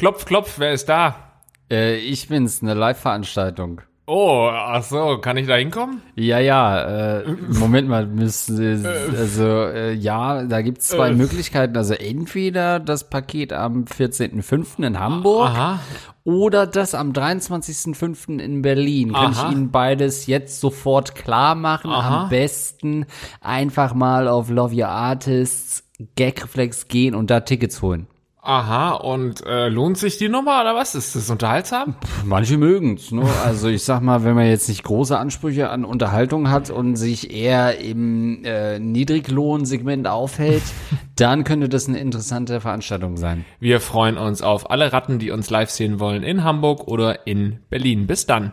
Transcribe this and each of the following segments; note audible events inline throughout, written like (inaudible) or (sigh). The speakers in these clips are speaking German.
Klopf, klopf, wer ist da? Äh, ich bin's, eine Live-Veranstaltung. Oh, ach so, kann ich da hinkommen? Ja, ja, äh, Moment mal, müssen, also äh, ja, da gibt's zwei Äh. Möglichkeiten. Also entweder das Paket am 14.05. in Hamburg Aha. oder das am 23.05. in Berlin. Kann Aha. ich Ihnen beides jetzt sofort klar machen. Aha. Am besten einfach mal auf Love Your Artists Gagreflex gehen und da Tickets holen. Aha, und äh, lohnt sich die Nummer oder was? Ist das unterhaltsam? Manche mögen's, ne? Also ich sag mal, wenn man jetzt nicht große Ansprüche an Unterhaltung hat und sich eher im äh, Niedriglohnsegment aufhält, (laughs) dann könnte das eine interessante Veranstaltung sein. Wir freuen uns auf alle Ratten, die uns live sehen wollen in Hamburg oder in Berlin. Bis dann.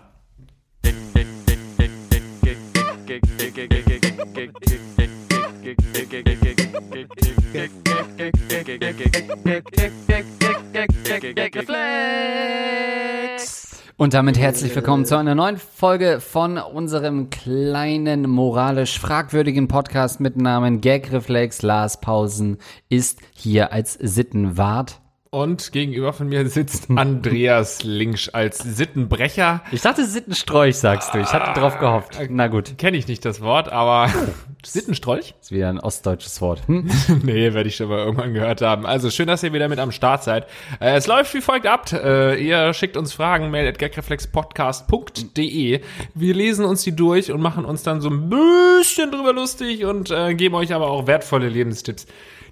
Und damit herzlich willkommen zu einer neuen Folge von unserem kleinen moralisch fragwürdigen Podcast mit Namen Gagreflex. Lars Pausen ist hier als Sittenwart. Und gegenüber von mir sitzt Andreas Linksch als Sittenbrecher. Ich dachte Sittenstrolch, sagst du. Ich hatte drauf gehofft. Na gut, Kenne ich nicht das Wort, aber (laughs) Sittenstrolch? ist wieder ein ostdeutsches Wort. Hm? (laughs) nee, werde ich schon mal irgendwann gehört haben. Also schön, dass ihr wieder mit am Start seid. Äh, es läuft wie folgt ab. Äh, ihr schickt uns Fragen, mail at gagreflexpodcast.de. Wir lesen uns die durch und machen uns dann so ein bisschen drüber lustig und äh, geben euch aber auch wertvolle Lebenstipps.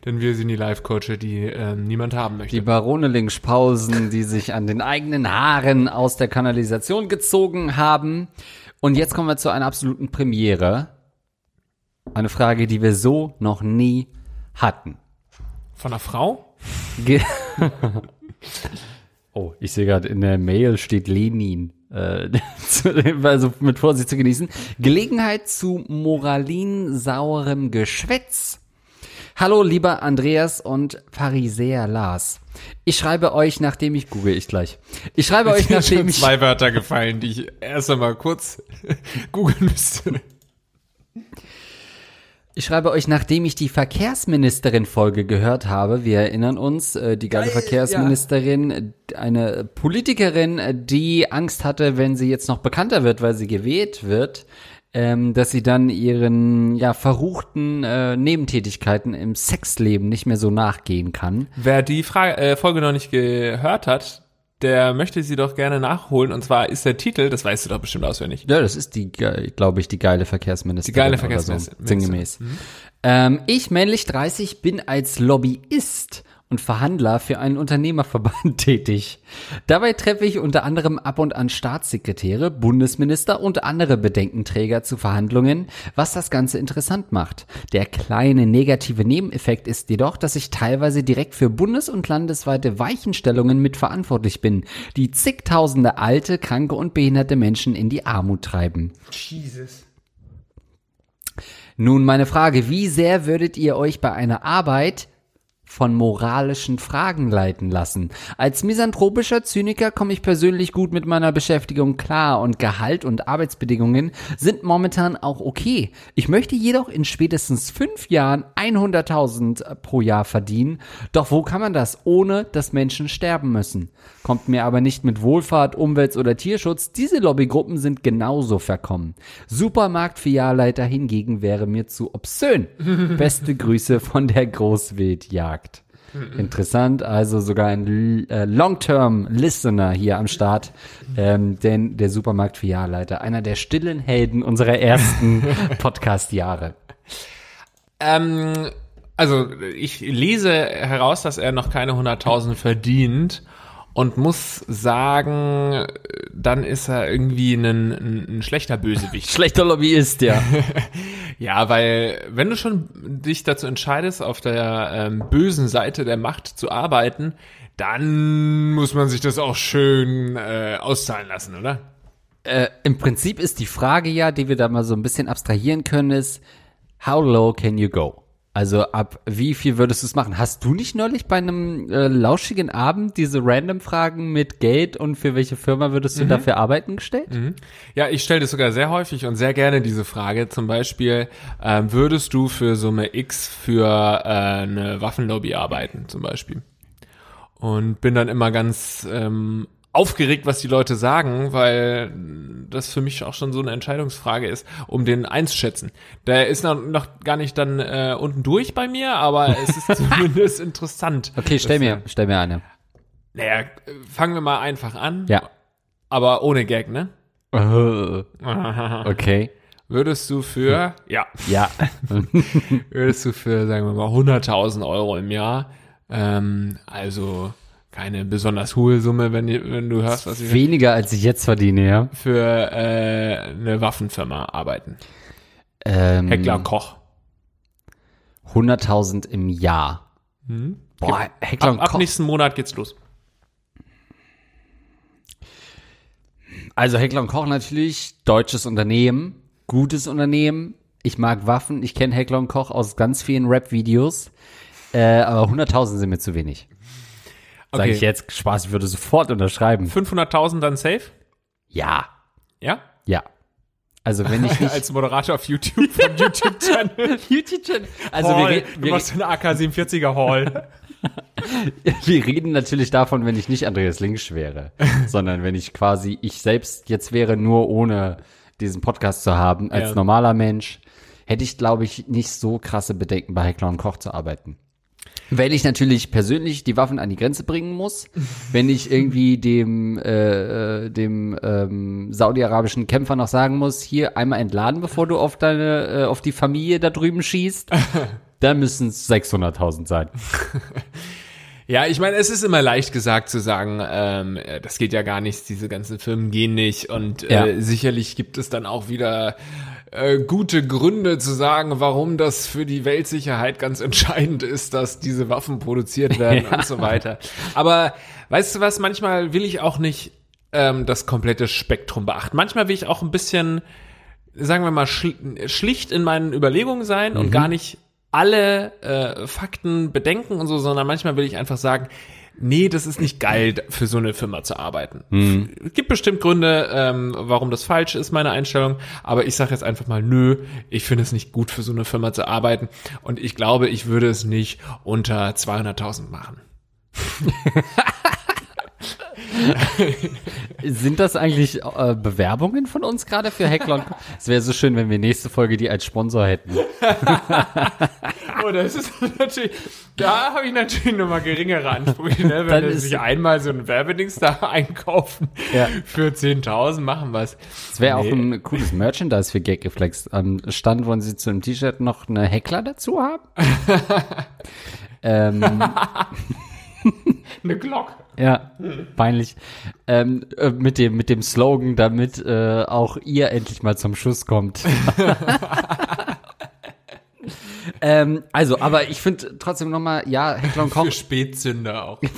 Denn wir sind die Life-Coache, die äh, niemand haben möchte. Die Barone Linkspausen, die sich an den eigenen Haaren aus der Kanalisation gezogen haben. Und jetzt kommen wir zu einer absoluten Premiere. Eine Frage, die wir so noch nie hatten. Von einer Frau? Ge (laughs) oh, ich sehe gerade in der Mail steht Lenin. Äh, (laughs) also mit Vorsicht zu genießen. Gelegenheit zu moralinsaurem Geschwätz. Hallo, lieber Andreas und Pharisäer Lars. Ich schreibe euch, nachdem ich google ich gleich. Ich schreibe euch, nachdem ich zwei Wörter gefallen, die ich erst einmal kurz (laughs) googeln müsste. Ich schreibe euch, nachdem ich die Verkehrsministerin-Folge gehört habe. Wir erinnern uns, äh, die geile Verkehrsministerin, eine Politikerin, die Angst hatte, wenn sie jetzt noch bekannter wird, weil sie gewählt wird, ähm, dass sie dann ihren ja verruchten äh, Nebentätigkeiten im Sexleben nicht mehr so nachgehen kann. Wer die Frage, äh, Folge noch nicht gehört hat, der möchte sie doch gerne nachholen. Und zwar ist der Titel, das weißt du doch bestimmt auswendig. Ja, das ist die, glaube ich, die geile Verkehrsministerin. Die geile Verkehrsministerin. So, sinngemäß. Ähm, ich, männlich 30, bin als Lobbyist und Verhandler für einen Unternehmerverband (laughs) tätig. Dabei treffe ich unter anderem ab und an Staatssekretäre, Bundesminister und andere Bedenkenträger zu Verhandlungen, was das Ganze interessant macht. Der kleine negative Nebeneffekt ist jedoch, dass ich teilweise direkt für bundes- und landesweite Weichenstellungen mitverantwortlich bin, die zigtausende alte, kranke und behinderte Menschen in die Armut treiben. Jesus. Nun meine Frage, wie sehr würdet ihr euch bei einer Arbeit von moralischen Fragen leiten lassen. Als misanthropischer Zyniker komme ich persönlich gut mit meiner Beschäftigung klar und Gehalt und Arbeitsbedingungen sind momentan auch okay. Ich möchte jedoch in spätestens fünf Jahren 100.000 pro Jahr verdienen. Doch wo kann man das, ohne dass Menschen sterben müssen? Kommt mir aber nicht mit Wohlfahrt, Umwelt oder Tierschutz. Diese Lobbygruppen sind genauso verkommen. Supermarktfilialleiter hingegen wäre mir zu obszön. (laughs) Beste Grüße von der Großwildjagd. Interessant, also sogar ein äh, Long-Term-Listener hier am Start, ähm, denn der Supermarktfilialleiter, einer der stillen Helden unserer ersten (laughs) Podcast-Jahre. Ähm, also ich lese heraus, dass er noch keine 100.000 verdient und muss sagen, dann ist er irgendwie ein, ein, ein schlechter Bösewicht. (laughs) Schlechter Lobbyist, ja. (laughs) Ja, weil wenn du schon dich dazu entscheidest, auf der ähm, bösen Seite der Macht zu arbeiten, dann muss man sich das auch schön äh, auszahlen lassen, oder? äh, Im Prinzip ist die Frage ja, die wir da mal so ein bisschen abstrahieren können, ist, how low can you go? Also ab wie viel würdest du es machen? Hast du nicht neulich bei einem äh, lauschigen Abend diese Random-Fragen mit Geld und für welche Firma würdest du dafür arbeiten gestellt? Ja, ich stelle das sogar sehr häufig und sehr gerne diese Frage. Zum Beispiel, ähm, würdest du für Summe X für äh, eine Waffenlobby arbeiten, zum Beispiel? und bin dann immer ganz ähm, aufgeregt, was die Leute sagen, weil das für mich auch schon so eine Entscheidungsfrage ist, um den einzuschätzen. Der ist noch, noch gar nicht dann äh, unten durch bei mir, aber es ist (laughs) zumindest interessant. Okay, stell Das- mir, stell mir eine. Naja, äh, fangen wir mal einfach an. Ja. Aber ohne Gag, ne? (laughs) Okay. Würdest du für, ja, Ja. (laughs) würdest du für, sagen wir mal, 100.000 Euro im Jahr, ähm, also keine besonders hohe Summe, wenn, wenn du hörst, was ich Weniger als ich jetzt verdiene, ja. für äh, eine Waffenfirma arbeiten. Ähm, Heckler Koch. 100.000 im Jahr. Boah, Heckler Ab, und ab Koch. nächsten Monat geht's los. Also Heckler und Koch natürlich, deutsches Unternehmen, gutes Unternehmen. Ich mag Waffen, ich kenne Heckler und Koch aus ganz vielen Rap-Videos. Äh, aber 100.000 sind mir zu wenig. Sag Okay. ich jetzt, Spaß, ich würde sofort unterschreiben. 500.000 dann safe? Ja, Ja? ja. Also wenn ich nicht... (laughs) Als Moderator auf YouTube vom (laughs) YouTube-Channel. YouTube-Channel. Also wir, re- du wir, machst eine AK-47er Hall. (laughs) wir reden natürlich davon, wenn ich nicht Andreas Links wäre, sondern wenn ich quasi ich selbst jetzt wäre, nur ohne diesen Podcast zu haben, als Ja. normaler Mensch, hätte ich, glaube ich, nicht so krasse Bedenken, bei Heckler und Koch zu arbeiten. Weil ich natürlich persönlich die Waffen an die Grenze bringen muss, wenn ich irgendwie dem, äh, äh, dem ähm, saudi-arabischen Kämpfer noch sagen muss, hier einmal entladen, bevor du auf deine, äh, auf die Familie da drüben schießt, (laughs) dann müssen es 600.000 sein. (laughs) Ja, ich meine, es ist immer leicht gesagt zu sagen, ähm, äh, das geht ja gar nicht, diese ganzen Firmen gehen nicht und Ja. äh, sicherlich gibt es dann auch wieder äh, gute Gründe zu sagen, warum das für die Weltsicherheit ganz (laughs) entscheidend ist, dass diese Waffen produziert (laughs) werden und so weiter. Aber weißt du was, manchmal will ich auch nicht ähm, das komplette Spektrum beachten. Manchmal will ich auch ein bisschen sagen wir mal, schl schlicht in meinen Überlegungen sein Mhm. und gar nicht alle äh, Fakten bedenken und so, sondern manchmal will ich einfach sagen, nee, das ist nicht geil, für so eine Firma zu arbeiten. Mhm. Es gibt bestimmt Gründe, ähm, warum das falsch ist, meine Einstellung, aber ich sage jetzt einfach mal, nö, ich finde es nicht gut, für so eine Firma zu arbeiten und ich glaube, ich würde es nicht unter 200.000 machen. (laughs) (laughs) Sind das eigentlich äh, Bewerbungen von uns gerade für Heckler? Es wäre so schön, wenn wir nächste Folge die als Sponsor hätten. (laughs) Oh, das ist natürlich, da habe ich natürlich nochmal geringere Ansprüche, ne? Wenn sie sich einmal so ein Werbedings da (laughs) einkaufen Ja. für 10.000, machen was. Es wäre Nee. auch ein cooles Merchandise für Gag Reflex. Am Stand wollen sie zu einem T-Shirt noch eine Heckler dazu haben? ähm, (laughs) Eine Glock. ja, peinlich. Ähm, äh, mit dem mit dem Slogan, damit äh, auch ihr endlich mal zum Schuss kommt. (laughs) ähm, also, aber ich finde trotzdem noch mal, ja, Heckler und Koch Für Spätzünder auch. (laughs)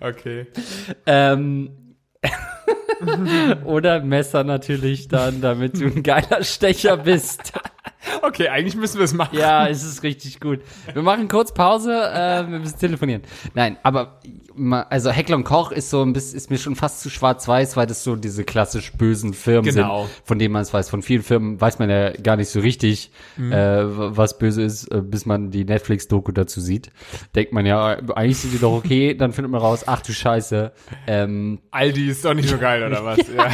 Okay. Ähm, oder Messer natürlich dann, damit du ein geiler Stecher bist. Okay, eigentlich müssen wir es machen. Ja, es ist richtig gut. Wir machen kurz Pause, äh, wir müssen telefonieren. Nein, aber also Heckler und Koch ist so ein bisschen, ist mir schon fast zu schwarz-weiß, weil das so diese klassisch bösen Firmen Genau. sind, von denen man es weiß. Von vielen Firmen weiß man ja gar nicht so richtig, Mhm. äh, was böse ist, äh, bis man die Netflix-Doku dazu sieht. Denkt man ja, eigentlich sind die doch okay, dann findet man raus, ach du Scheiße, ähm, Aldi ist doch nicht so geil, oder was? (laughs) Ja.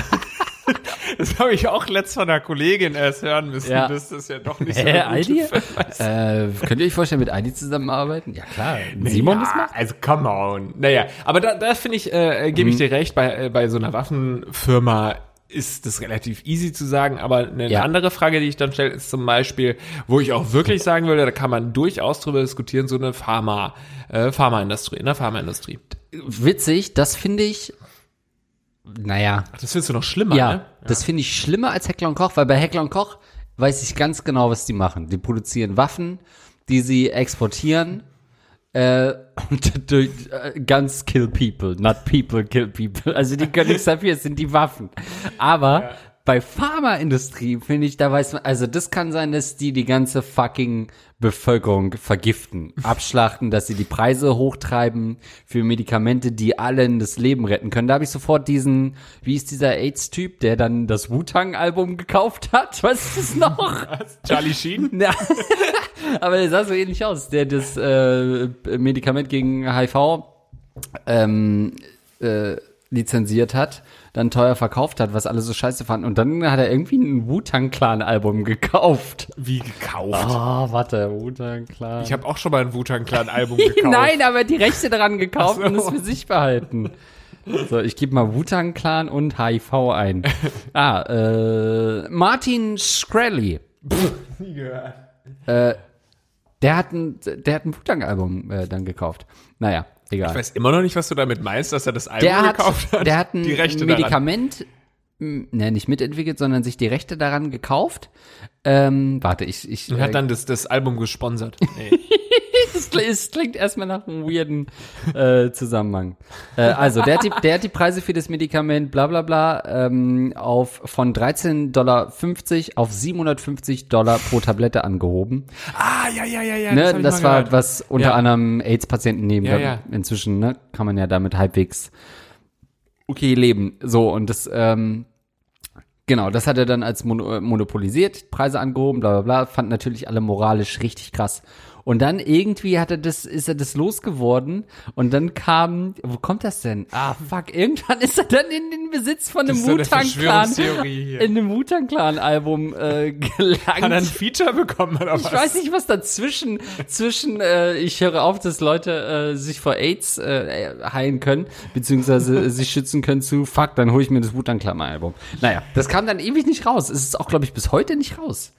(laughs) Das habe ich auch letzt von einer Kollegin erst hören müssen, Ja. dass das ja doch nicht so Aldi? (laughs) Ist. Äh, könnt ihr euch vorstellen, mit Aldi zusammenarbeiten? Ja, klar. Simon ja, das macht? Also come on. Naja, aber da, da finde ich, äh, gebe ich Mhm. dir recht, bei, äh, bei so einer Waffenfirma ist das relativ easy zu sagen, aber eine Ja. andere Frage, die ich dann stelle, ist zum Beispiel, wo ich auch wirklich sagen würde, da kann man durchaus drüber diskutieren, so eine Pharma, äh, Pharmaindustrie, in der Pharmaindustrie. Witzig, das finde ich, naja, Ach, das findest du noch schlimmer, ja, ne? das finde ich schlimmer als Heckler und Koch, weil bei Heckler und Koch weiß ich ganz genau, was die machen. Die produzieren Waffen, die sie exportieren, äh, und (laughs) durch, äh, Guns kill people, not people kill people. Also die können nichts (laughs) dafür, es sind die Waffen. Aber Bei Pharmaindustrie finde ich, da weiß man, also das kann sein, dass die die ganze fucking Bevölkerung vergiften, abschlachten, dass sie die Preise hochtreiben für Medikamente, die allen das Leben retten können. Da habe ich sofort diesen, wie ist dieser AIDS-Typ, der dann das Wu-Tang-Album gekauft hat? Was ist das noch? Charlie Sheen? (laughs) Ja. Aber der sah so ähnlich aus, der das äh, Medikament gegen HIV ähm, äh, lizenziert hat, dann teuer verkauft hat, was alle so scheiße fanden. Und dann hat er irgendwie ein Wu-Tang-Clan-Album gekauft. Wie gekauft? Oh, warte, Wu-Tang-Clan. Ich habe auch schon mal ein Wu-Tang Clan Album (laughs) gekauft. Nein, aber die Rechte daran gekauft so. und es für sich behalten. So, ich gebe mal Wu-Tang Clan und HIV ein. (laughs) Ah, äh, Martin Shkreli. (laughs) Nie gehört. Der hat ein, der hat ein Wu-Tang-Album äh, dann gekauft. Naja, egal. Ich weiß immer noch nicht, was du damit meinst, dass er das Album der hat, gekauft hat. der hat ein die Rechte daran. Medikament, ne, nicht mitentwickelt, sondern sich die Rechte daran gekauft. Ähm, warte, ich, ich, Und hat äh, dann das, das Album gesponsert. (laughs) Nee. (laughs) das, klingt- es klingt erstmal nach einem weirden äh, Zusammenhang. Äh, also, der hat, die, der hat die Preise für das Medikament bla bla bla ähm, auf von 13,50 Dollar auf 750 Dollar pro Tablette angehoben. ah, ja, ja, ja, ja. Ne, das mal war, gehört. was unter Ja. anderem AIDS-Patienten nehmen. Ja, ja. Inzwischen ne, kann man ja damit halbwegs okay leben. So, und das, ähm, genau, das hat er dann als mono äh, monopolisiert, Preise angehoben, bla bla bla, fand natürlich alle moralisch richtig krass. Und dann irgendwie hat er das, ist er das losgeworden und dann kam, wo kommt das denn? Ah, fuck, irgendwann ist er dann in den Besitz von einem hier. in einem Wu-Tang-Clan-Album äh, gelangt. Hat er ein Feature bekommen oder was? Ich weiß nicht, was dazwischen, zwischen, äh, ich höre auf, dass Leute äh, sich vor AIDS äh, heilen können, beziehungsweise äh, sich schützen können zu, fuck, dann hole ich mir das Wu-Tang-Clan-Album. Naja, das kam dann ewig nicht raus. Es ist auch, glaube ich, bis heute nicht raus.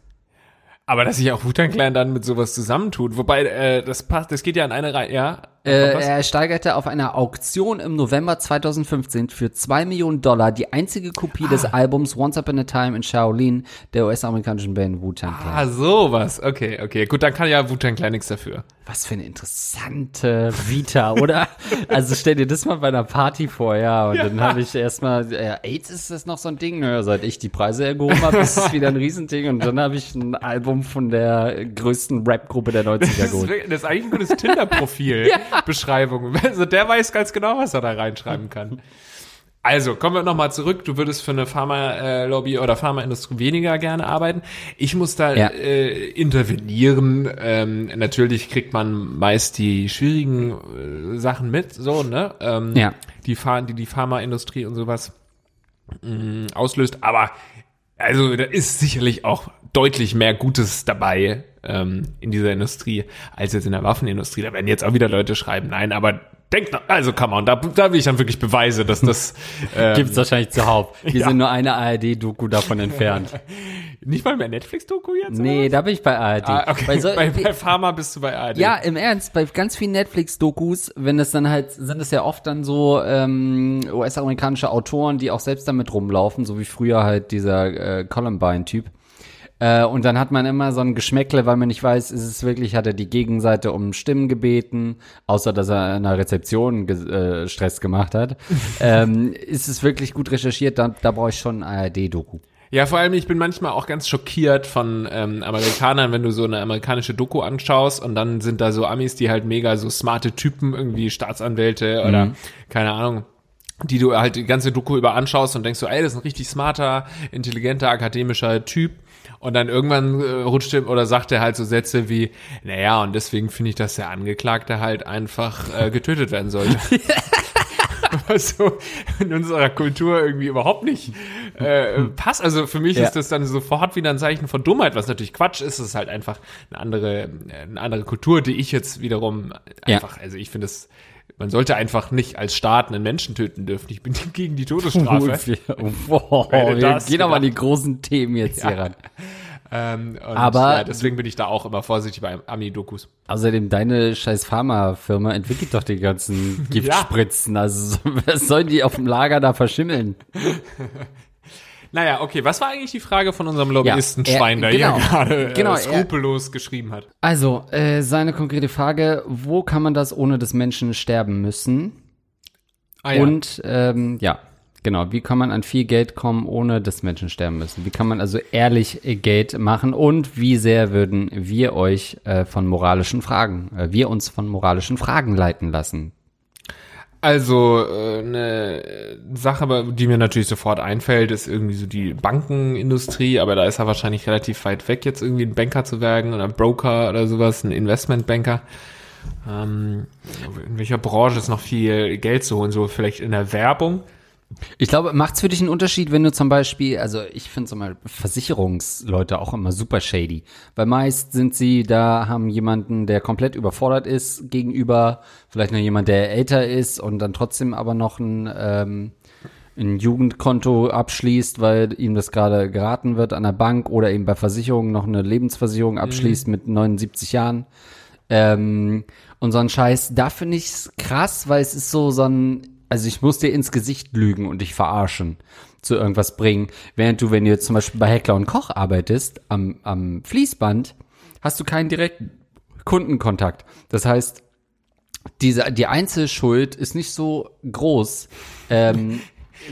Aber dass sich auch Wu-Tang Clan dann mit sowas zusammentut. Wobei, äh, das passt, das geht ja in eine Reihe, ja? Äh, er steigerte auf einer Auktion im November 2015 für 2 Millionen Dollar die einzige Kopie des Albums Once Upon a Time in Shaolin der US-amerikanischen Band Wu-Tang Clan. Ah, sowas. Okay, okay. Gut, dann kann ja Wu-Tang Clan nichts dafür. Was für eine interessante Vita, oder? (laughs) also stell dir das mal bei einer Party vor, ja. Und dann habe ich erstmal, äh, AIDS ist das noch so ein Ding. Ja, seit ich die Preise erhoben habe, ist es wieder ein Riesending. Und dann habe ich ein Album von der größten Rap-Gruppe der 90er Das ist, geholt. das ist eigentlich ein gutes Tinder-Profil. (laughs) (laughs) Beschreibung. Also der weiß ganz genau, was er da reinschreiben kann. Also, kommen wir nochmal zurück. Du würdest für eine Pharma-Lobby oder Pharmaindustrie weniger gerne arbeiten. Ich muss da Ja. äh, intervenieren. Ähm, natürlich kriegt man meist die schwierigen äh, Sachen mit, so, ne? Ähm, Ja. Die, die die Pharmaindustrie und sowas mh, auslöst. Aber also da ist sicherlich auch deutlich mehr Gutes dabei ähm, in dieser Industrie als jetzt in der Waffenindustrie. Da werden jetzt auch wieder Leute schreiben, nein, aber denkt, noch- also come on, da, da will ich dann wirklich Beweise, dass das (laughs) ähm, Gibt's wahrscheinlich zuhauf. Wir Ja. sind nur eine ARD-Doku davon entfernt. (laughs) nicht mal mehr Netflix-Doku jetzt? Nee, da bin ich bei ARD. Ah, okay. Weil so, bei, bei Pharma bist du bei ARD. Ja, im Ernst, bei ganz vielen Netflix-Dokus, wenn es dann halt, sind es ja oft dann so ähm, US-amerikanische Autoren, die auch selbst damit rumlaufen, so wie früher halt dieser äh, Columbine-Typ. Äh, und dann hat man immer so ein Geschmäckle, weil man nicht weiß, ist es wirklich, hat er die Gegenseite um Stimmen gebeten, außer dass er in der Rezeption äh, Stress gemacht hat. (laughs) ähm, ist es wirklich gut recherchiert, da, da brauche ich schon ein ARD-Doku. Ja, vor allem, ich bin manchmal auch ganz schockiert von ähm, Amerikanern, wenn du so eine amerikanische Doku anschaust und dann sind da so Amis, die halt mega so smarte Typen, irgendwie Staatsanwälte oder keine Ahnung, die du halt die ganze Doku über anschaust und denkst so, ey, das ist ein richtig smarter, intelligenter, akademischer Typ. Und dann irgendwann äh, rutscht er oder sagt er halt so Sätze wie, naja, und deswegen finde ich, dass der Angeklagte halt einfach äh, getötet werden sollte. (laughs) (laughs) was so in unserer Kultur irgendwie überhaupt nicht äh, passt. Also für mich Ja. ist das dann sofort wieder ein Zeichen von Dummheit, was natürlich Quatsch ist. Es ist halt einfach eine andere, eine andere Kultur, die ich jetzt wiederum Ja. einfach, also ich finde es, man sollte einfach nicht als Staat einen Menschen töten dürfen. Ich bin (laughs) gegen die Todesstrafe. Hätte (laughs) wir gehen aber an die (laughs) großen Themen jetzt hier Ja. ran. ähm, Aber- ja, deswegen bin ich da auch immer vorsichtig bei Ami-Dokus. Außerdem, deine scheiß Pharmafirma entwickelt doch die ganzen Giftspritzen. Also, was sollen die auf dem Lager da verschimmeln? Naja, okay, was war eigentlich die Frage von unserem Lobbyisten er- Schwein, der genau. hier gerade äh, Genau, er- skrupellos geschrieben hat? Also, äh, seine konkrete Frage, wo kann man das ohne dass Menschen sterben müssen? Ah, ja. Und, ähm, ja, Genau, wie kann man an viel Geld kommen, ohne dass Menschen sterben müssen? Wie kann man also ehrlich äh, Geld machen und wie sehr würden wir euch äh, von moralischen Fragen, äh, wir uns von moralischen Fragen leiten lassen? Also äh, eine Sache, die mir natürlich sofort einfällt, ist irgendwie so die Bankenindustrie, aber da ist er wahrscheinlich relativ weit weg, jetzt irgendwie ein Banker zu werden oder ein Broker oder sowas, ein Investmentbanker. Ähm, in welcher Branche ist noch viel Geld zu holen? So vielleicht in der Werbung. Ich glaube, macht's für dich einen Unterschied, wenn du zum Beispiel, also ich finde zum Beispiel Versicherungsleute auch immer super shady, weil meist sind sie da, haben jemanden, der komplett überfordert ist gegenüber, vielleicht noch jemand, der älter ist und dann trotzdem aber noch ein, ähm, ein Jugendkonto abschließt, weil ihm das gerade geraten wird an der Bank oder eben bei Versicherungen noch eine Lebensversicherung abschließt mit 79 Jahren. Ähm, und so ein Scheiß, da finde ich's krass, weil es ist so, so ein, also ich muss dir ins Gesicht lügen und dich verarschen, zu irgendwas bringen. Während du, wenn du zum Beispiel bei Heckler und Koch arbeitest, am, am Fließband, hast du keinen direkten Kundenkontakt. Das heißt, diese, die Einzelschuld ist nicht so groß. Ähm,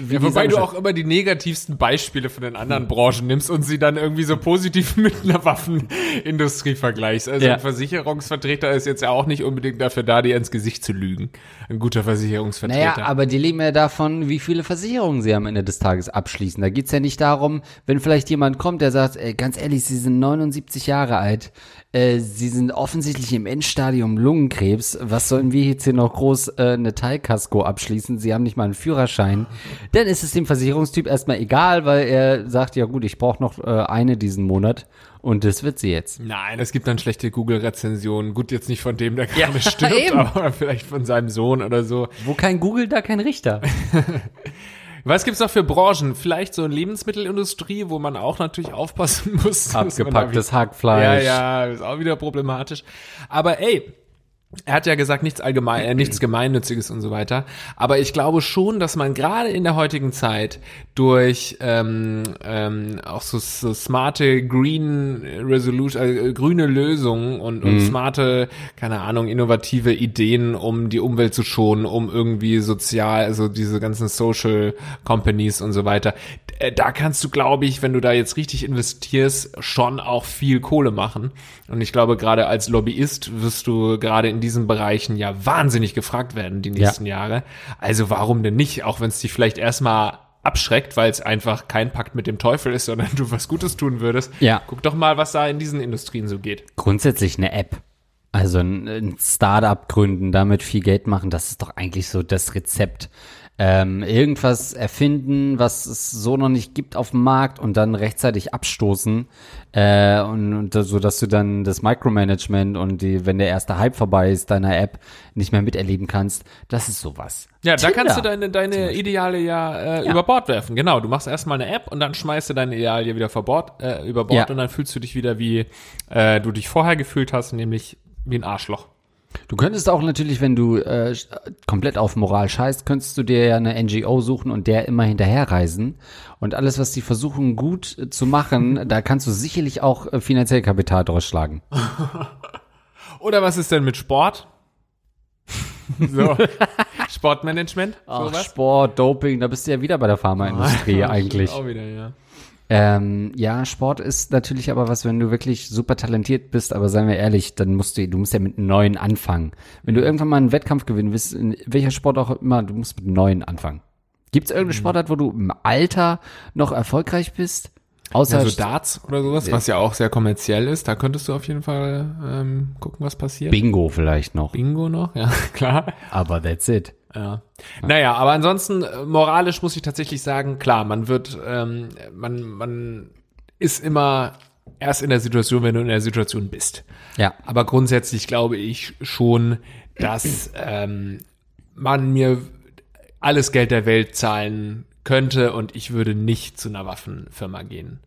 Ja, wobei du auch immer die negativsten Beispiele von den anderen Branchen nimmst und sie dann irgendwie so positiv (laughs) mit einer Waffenindustrie vergleichst. Also Ja. ein Versicherungsvertreter ist jetzt ja auch nicht unbedingt dafür da, dir ins Gesicht zu lügen. Ein guter Versicherungsvertreter. Naja, aber die leben ja davon, wie viele Versicherungen sie am Ende des Tages abschließen. Da geht's ja nicht darum, wenn vielleicht jemand kommt, der sagt, ey, ganz ehrlich, sie sind 79 Jahre alt, äh, sie sind offensichtlich im Endstadium Lungenkrebs, was sollen wir jetzt hier noch groß äh, eine Teilkasko abschließen? Sie haben nicht mal einen Führerschein. Dann ist es dem Versicherungstyp erstmal egal, weil er sagt, ja gut, ich brauche noch äh, eine diesen Monat und das wird sie jetzt. Nein, es gibt dann schlechte Google-Rezensionen. Gut, jetzt nicht von dem, der gerade stirbt, (laughs) eben. aber vielleicht von seinem Sohn oder so. Wo kein Google, da kein Richter. (laughs) Was gibt's noch für Branchen? Vielleicht so eine Lebensmittelindustrie, wo man auch natürlich aufpassen (laughs) muss. Abgepacktes Hackfleisch. Ja, ja, ist auch wieder problematisch. Aber ey, er hat ja gesagt, nichts allgemein, äh, nichts Gemeinnütziges und so weiter. Aber ich glaube schon, dass man gerade in der heutigen Zeit durch ähm, ähm, auch so, so smarte Green Resolution, äh, grüne Lösungen und, und smarte, keine Ahnung, innovative Ideen, um die Umwelt zu schonen, um irgendwie sozial, also diese ganzen Social Companies und so weiter. Äh, Da kannst du, glaube ich, wenn du da jetzt richtig investierst, schon auch viel Kohle machen. Und ich glaube, gerade als Lobbyist wirst du gerade in diesen Bereichen ja wahnsinnig gefragt werden die nächsten Jahre. Also warum denn nicht? Auch wenn es dich vielleicht erstmal abschreckt, weil es einfach kein Pakt mit dem Teufel ist, (laughs) sondern du was Gutes tun würdest. Ja. Guck doch mal, was da in diesen Industrien so geht. grundsätzlich eine App. Also ein, ein Startup gründen, damit viel Geld machen, das ist doch eigentlich so das Rezept. Ähm, irgendwas erfinden, was es so noch nicht gibt auf dem Markt und dann rechtzeitig abstoßen äh, und, und so, dass du dann das Micromanagement und die, wenn der erste Hype vorbei ist, deiner App nicht mehr miterleben kannst. Das ist sowas. Ja, da Tinder. kannst du deine, deine Ideale ja, äh, Ja. über Bord werfen. Genau, du machst erstmal eine App und dann schmeißt du deine Ideale wieder vor Bord, äh, über Bord Ja. und dann fühlst du dich wieder wie äh, du dich vorher gefühlt hast, nämlich wie ein Arschloch. Du könntest auch natürlich, wenn du äh, komplett auf Moral scheißt, könntest du dir ja eine NGO suchen und der immer hinterherreisen. Und alles, was die versuchen gut äh, zu machen, (laughs) da kannst du sicherlich auch äh, finanziell Kapital draus schlagen. (laughs) Oder was ist denn mit Sport? (laughs) So, Sportmanagement, Ach, sowas? Sport, Doping, da bist du ja wieder bei der Pharmaindustrie eigentlich. Auch wieder, ja. Ähm, ja, Sport ist natürlich aber was, wenn du wirklich super talentiert bist, aber seien wir ehrlich, dann musst du, du musst ja mit einem neuen anfangen. Wenn du irgendwann mal einen Wettkampf gewinnen willst, in welcher Sport auch immer, du musst mit einem neuen anfangen. Gibt es irgendeine Sportart, wo du im Alter noch erfolgreich bist? Außer Also Darts oder sowas, was ja auch sehr kommerziell ist, da könntest du auf jeden Fall ähm, gucken, was passiert. Bingo vielleicht noch, Bingo noch, ja, (laughs) klar. aber that's it. Ja. Naja, aber ansonsten, äh, moralisch muss ich tatsächlich sagen, klar, man wird, ähm, man, man ist immer erst in der Situation, wenn du in der Situation bist. Ja. Aber grundsätzlich glaube ich schon, dass ähm, man mir alles Geld der Welt zahlen könnte und ich würde nicht zu einer Waffenfirma gehen.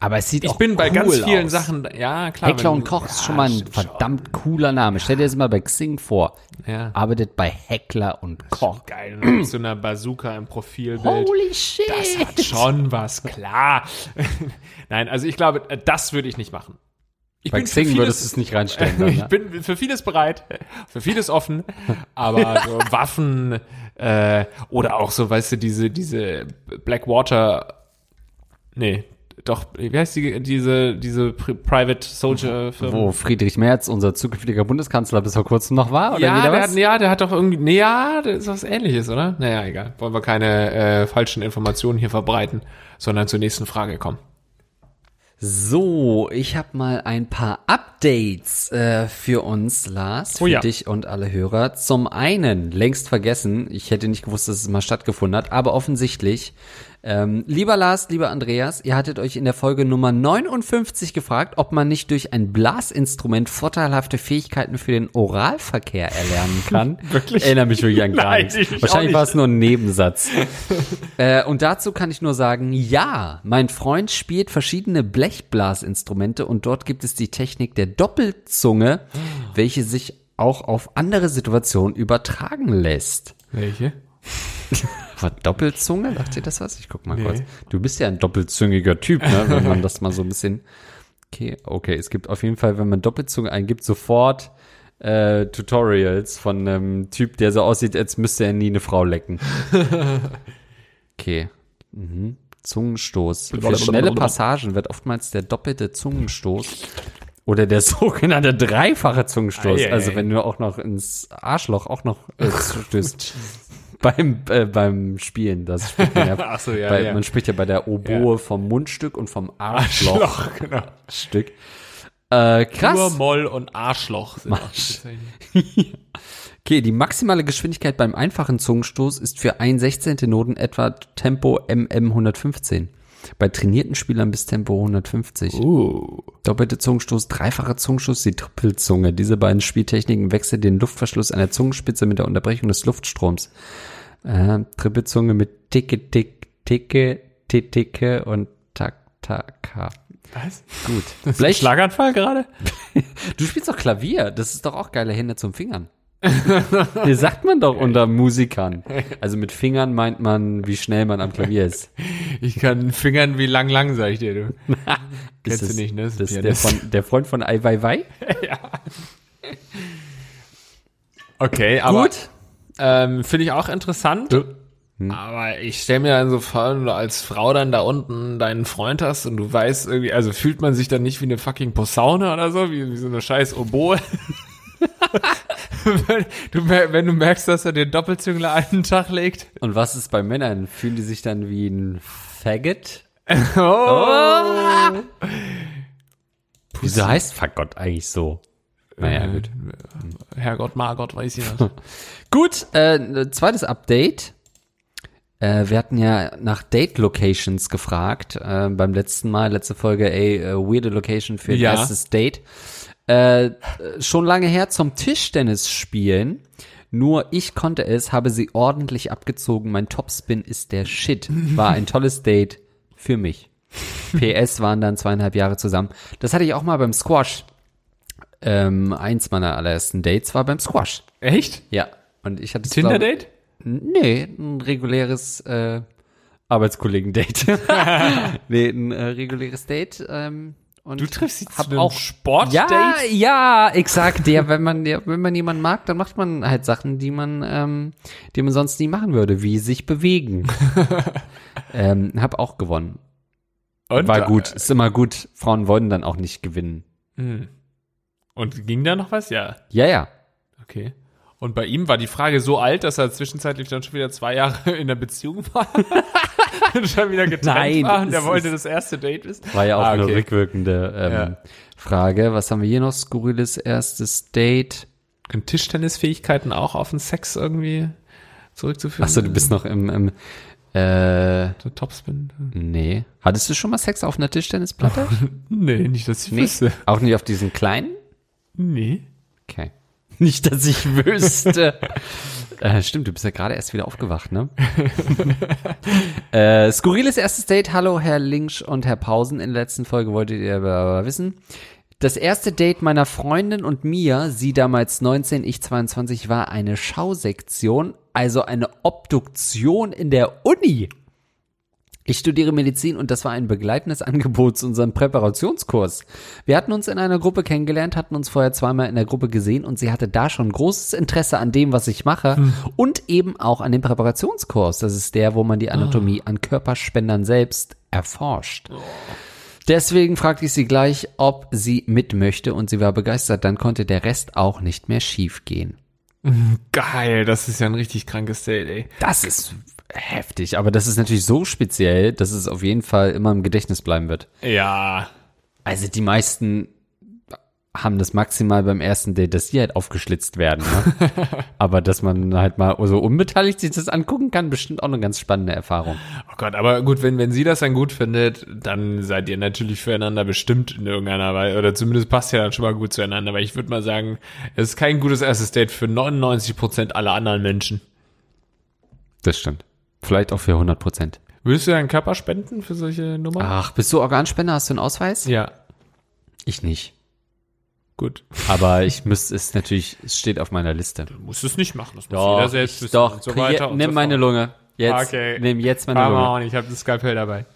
Aber es sieht Ich auch bin bei ganz vielen aus. Sachen, ja klar. Heckler und Koch ist ja, schon mal ein schon. verdammt cooler Name. Stell dir das mal bei Xing vor. Ja. Arbeitet bei Heckler und Koch. Geil, mit so einer Bazooka im Profilbild. Holy shit. Das hat schon was, klar. (laughs) Nein, also ich glaube, das würde ich nicht machen. Ich Bei bin Xing würdest du vieles, es nicht reinstellen. Dann, (laughs) ich ne? bin für vieles bereit, für vieles offen, aber so (laughs) Waffen Äh, oder auch so, weißt du, diese, diese Blackwater, nee, doch, wie heißt die, diese, diese Pri Private Soldier Firma? Wo Friedrich Merz, unser zukünftiger Bundeskanzler, bis vor kurzem noch war? Oder Ja, der was? hat, ja, der hat doch irgendwie, nee, ja, das ist was ähnliches, oder? Naja, egal. Wollen wir keine äh, falschen Informationen hier verbreiten, sondern zur nächsten Frage kommen. So, ich habe mal ein paar Updates äh, für uns, Lars, für Oh ja. dich und alle Hörer. Zum einen, längst vergessen, ich hätte nicht gewusst, dass es mal stattgefunden hat, aber offensichtlich. Ähm, lieber Lars, lieber Andreas, ihr hattet euch in der Folge Nummer 59 gefragt, ob man nicht durch ein Blasinstrument vorteilhafte Fähigkeiten für den Oralverkehr erlernen kann. (laughs) Wirklich? Erinnere mich wirklich an gar Nein, nichts. Wahrscheinlich nicht. war es nur ein Nebensatz. (laughs) Äh, und dazu kann ich nur sagen, ja, mein Freund spielt verschiedene Blechblasinstrumente und dort gibt es die Technik der Doppelzunge, welche sich auch auf andere Situationen übertragen lässt. Welche? (laughs) Was, Doppelzunge? Sagt ihr das was? Ich guck mal Nee. kurz. Du bist ja ein doppelzüngiger Typ, ne? wenn man (laughs) das mal so ein bisschen... Okay, okay, es gibt auf jeden Fall, wenn man Doppelzunge eingibt, sofort äh, Tutorials von einem Typ, der so aussieht, als müsste er nie eine Frau lecken. (laughs) Okay. Mhm. Zungenstoß. Für schnelle Passagen wird oftmals der doppelte Zungenstoß oder der (laughs) sogenannte dreifache Zungenstoß, also wenn du auch noch ins Arschloch auch noch äh, stößt. (laughs) beim, äh, beim Spielen, das spricht man ja, (laughs) so, ja, bei, ja. man spricht ja bei der Oboe vom Mundstück und vom (laughs) Arschloch. Arschloch, genau. Stück. Äh, krass. Nur Moll und Arschloch sind Bezeichnungen. Okay, die maximale Geschwindigkeit beim einfachen Zungenstoß ist für ein Sechzehntel Noten etwa Tempo MM 115. Bei trainierten Spielern bis Tempo 150. Uh. Doppelte Zungenstoß, dreifacher Zungenstoß, die Trippelzunge. Diese beiden Spieltechniken wechseln den Luftverschluss an der Zungenspitze mit der Unterbrechung des Luftstroms. Äh, Trippelzunge mit Ticke, Tick, Ticke, Ticke und Tak, Taka. Was? Gut. Vielleicht, Schlaganfall gerade? (laughs) du spielst doch Klavier. Das ist doch auch geile Hände zum Fingern. (laughs) Das sagt man doch unter Musikern. Also mit Fingern meint man, wie schnell man am Klavier ist. Ich kann fingern wie lang lang, sag ich dir, du. (laughs) Kennst Ist du nicht, ne? Das Das ist der, von, der Freund von Ai Weiwei? (laughs) Okay, aber Gut. ähm, finde ich auch interessant. Hm. Aber ich stelle mir dann so vor, wenn du als Frau dann da unten deinen Freund hast und du weißt irgendwie, also fühlt man sich dann nicht wie eine fucking Posaune oder so, wie, wie so eine scheiß Oboe. Wenn, (laughs) du, wenn du merkst, dass er den Doppelzüngler einen Tag legt. Und was ist bei Männern? Fühlen die sich dann wie ein Faggot? (laughs) Oh. Wieso heißt Fagott eigentlich so? Naja, Äh, gut. Herrgott, Margott, weiß ich nicht. (laughs) Gut, äh, zweites Update. Äh, wir hatten ja nach Date Locations gefragt äh, beim letzten Mal, letzte Folge, ey, äh, weirde Location für ein Ja. erstes Date. Äh, schon lange her zum Tischtennis spielen. Nur ich konnte es, habe sie ordentlich abgezogen. Mein Topspin ist der Shit. War ein tolles Date für mich. PS waren dann zweieinhalb Jahre zusammen. Das hatte ich auch mal beim Squash. Ähm, eins meiner allerersten Dates war beim Squash. Echt? Ja. Und ich hatte Tinder-Date? Nee, ein reguläres äh, Arbeitskollegen-Date. (laughs) nee, ein äh, reguläres Date. Ähm, und Du triffst sie zu auch Sportdate? Ja, ja, exakt. Ja, (laughs) wenn man ja, wenn man jemanden mag, dann macht man halt Sachen, die man, ähm, die man sonst nie machen würde, wie sich bewegen. (laughs) ähm, hab auch gewonnen. Und, War gut. Ist immer gut. Frauen wollen dann auch nicht gewinnen. Und ging da noch was? Ja. Ja, ja. Okay. Und bei ihm war die Frage so alt, dass er zwischenzeitlich dann schon wieder zwei Jahre (laughs) in der Beziehung war. (laughs) schon wieder getrennt Nein, war und er es wollte das erste Date ist. War ja auch Ah, eine okay. rückwirkende ähm, Ja. Frage. Was haben wir hier noch? Skurriles erstes Date. Können Tischtennisfähigkeiten auch auf den Sex irgendwie zurückzuführen? Achso, du bist noch im, im äh, So Topspin? nee. Hattest du schon mal Sex auf einer Tischtennisplatte? (laughs) Nee, nicht, dass ich nee. wüsste. Auch nicht auf diesen kleinen? Nee. Okay. (laughs) Nicht, dass ich wüsste. Äh, stimmt, du bist ja gerade erst wieder aufgewacht, ne? (laughs) äh, skurriles erstes Date. Hallo, Herr Linksch und Herr Pausen. In der letzten Folge wolltet ihr aber wissen. Das erste Date meiner Freundin und mir, sie damals 19, ich 22, war eine Schausektion, also eine Obduktion in der Uni. Ich studiere Medizin und das war ein begleitendes Angebot zu unserem Präparationskurs. Wir hatten uns in einer Gruppe kennengelernt, hatten uns vorher zweimal in der Gruppe gesehen und sie hatte da schon großes Interesse an dem, was ich mache Hm. und eben auch an dem Präparationskurs. Das ist der, wo man die Anatomie an Körperspendern selbst erforscht. Deswegen fragte ich sie gleich, ob sie mit möchte und sie war begeistert. Dann konnte der Rest auch nicht mehr schief gehen. Geil, das ist ja ein richtig krankes Date, ey. Das ist heftig, aber das ist natürlich so speziell, dass es auf jeden Fall immer im Gedächtnis bleiben wird. Ja. Also die meisten haben das maximal beim ersten Date, dass die halt aufgeschlitzt werden. Ne? (laughs) aber dass man halt mal so unbeteiligt sich das angucken kann, bestimmt auch eine ganz spannende Erfahrung. Oh Gott, aber gut, wenn, wenn sie das dann gut findet, dann seid ihr natürlich füreinander bestimmt in irgendeiner Weise, oder zumindest passt ihr dann schon mal gut zueinander, weil ich würde mal sagen, es ist kein gutes erstes Date für 99 Prozent aller anderen Menschen. Das stimmt. Vielleicht auch für 100 Prozent. Würdest du deinen Körper spenden für solche Nummern? Ach, bist du Organspender? Hast du einen Ausweis? Ja, Ich nicht. gut. Aber ich müsste es natürlich, es steht auf meiner Liste. Du musst es nicht machen, das muss Doch, jeder selbst wissen doch, und so weiter und nimm so meine. Lunge. Jetzt, Okay. nimm jetzt meine Come Lunge. on, ich habe das Skalpell dabei.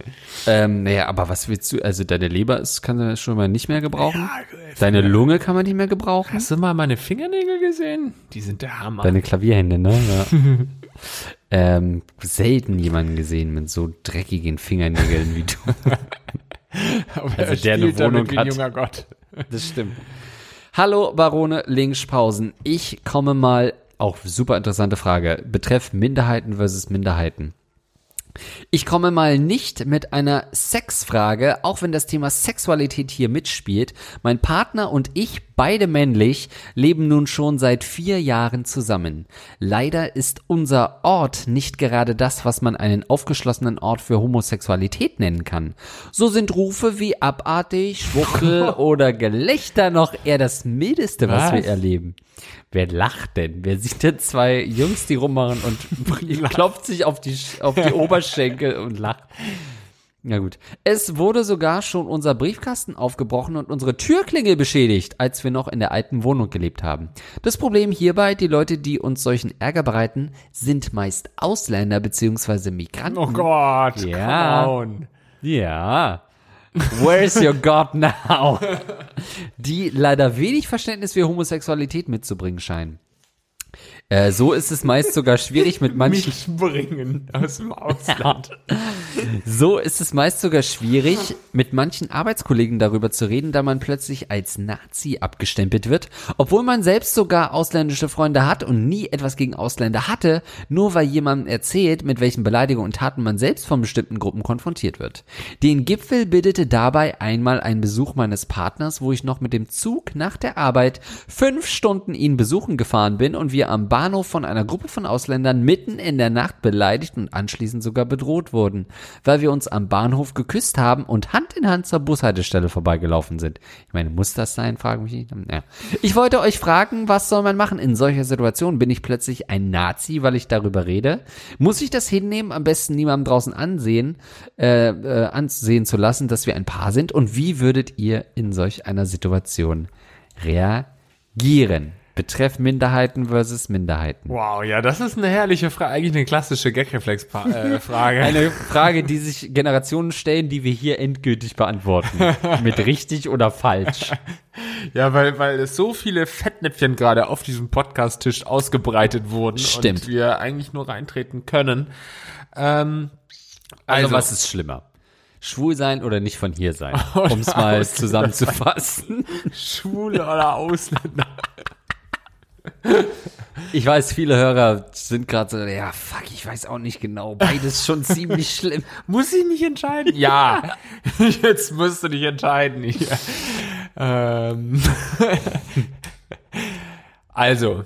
Ähm, naja, aber was willst du? Also deine Leber ist, kann man schon mal nicht mehr gebrauchen. Ja, Deine Lunge kann man nicht mehr gebrauchen. Hast du mal meine Fingernägel gesehen? Die sind der Hammer. Deine Klavierhände, ne? Ja. (laughs) ähm, selten jemanden gesehen mit so dreckigen Fingernägeln wie du. (laughs) Aber also er der eine Wohnung wie ein hat. junger Gott. Das stimmt. Hallo Barone Linkspausen. Ich komme mal, auch super interessante Frage, betreff Minderheiten versus Minderheiten. Ich komme mal nicht mit einer Sexfrage, auch wenn das Thema Sexualität hier mitspielt. Mein Partner und ich, beide männlich, leben nun schon seit vier Jahren zusammen. Leider ist unser Ort nicht gerade das, was man einen aufgeschlossenen Ort für Homosexualität nennen kann. So sind Rufe wie abartig, Schwuchtel (laughs) oder Gelächter noch eher das Mildeste, was, Was? wir erleben. Wer lacht denn? Wer sieht denn zwei Jungs, die rummachen und (laughs) klopft sich auf die, auf die Oberschenkel und lacht? Ja gut. Es wurde sogar schon unser Briefkasten aufgebrochen und unsere Türklingel beschädigt, als wir noch in der alten Wohnung gelebt haben. Das Problem hierbei, die Leute, die uns solchen Ärger bereiten, sind meist Ausländer bzw. Migranten. Oh Gott, Ja. come on. Ja. Where's your God now? (laughs) Die leider wenig Verständnis für Homosexualität mitzubringen scheinen. Äh, so ist es meist sogar schwierig mit manchen Mich bringen aus dem Ausland. So ist es meist sogar schwierig, mit manchen Arbeitskollegen darüber zu reden, da man plötzlich als Nazi abgestempelt wird, obwohl man selbst sogar ausländische Freunde hat und nie etwas gegen Ausländer hatte, nur weil jemand erzählt, mit welchen Beleidigungen und Taten man selbst von bestimmten Gruppen konfrontiert wird. Den Gipfel bildete dabei einmal ein Besuch meines Partners, wo ich noch mit dem Zug nach der Arbeit fünf Stunden ihn besuchen gefahren bin und wir am Bahnhof von einer Gruppe von Ausländern mitten in der Nacht beleidigt und anschließend sogar bedroht wurden, weil wir uns am Bahnhof geküsst haben und Hand in Hand zur Bushaltestelle vorbeigelaufen sind. Ich meine, muss das sein? Frage mich nicht. Ja. Ich wollte euch fragen, was soll man machen in solcher Situation? Bin ich plötzlich ein Nazi, weil ich darüber rede? Muss ich das hinnehmen? Am besten niemandem draußen ansehen, äh, äh, ansehen zu lassen, dass wir ein Paar sind? Und wie würdet ihr in solch einer Situation reagieren? Betreff Minderheiten versus Minderheiten. Wow, ja, das ist eine herrliche Frage, eigentlich eine klassische Gagreflex-Frage. (laughs) Eine Frage, die sich Generationen stellen, die wir hier endgültig beantworten. (laughs) Mit richtig oder falsch. (laughs) ja, weil, weil es so viele Fettnäpfchen gerade auf diesem Podcast-Tisch ausgebreitet wurden Stimmt. und wir eigentlich nur reintreten können. Ähm, Also, Also- was ist schlimmer? Schwul sein oder nicht von hier sein? Um es mal zusammenzufassen. Schwule oder Ausländer. (laughs) Ich weiß, viele Hörer sind gerade so, ja, fuck, ich weiß auch nicht genau. Beides schon (laughs) ziemlich schlimm. Muss ich mich entscheiden? Ja. (laughs) Jetzt musst du dich entscheiden hier. Ähm. Also.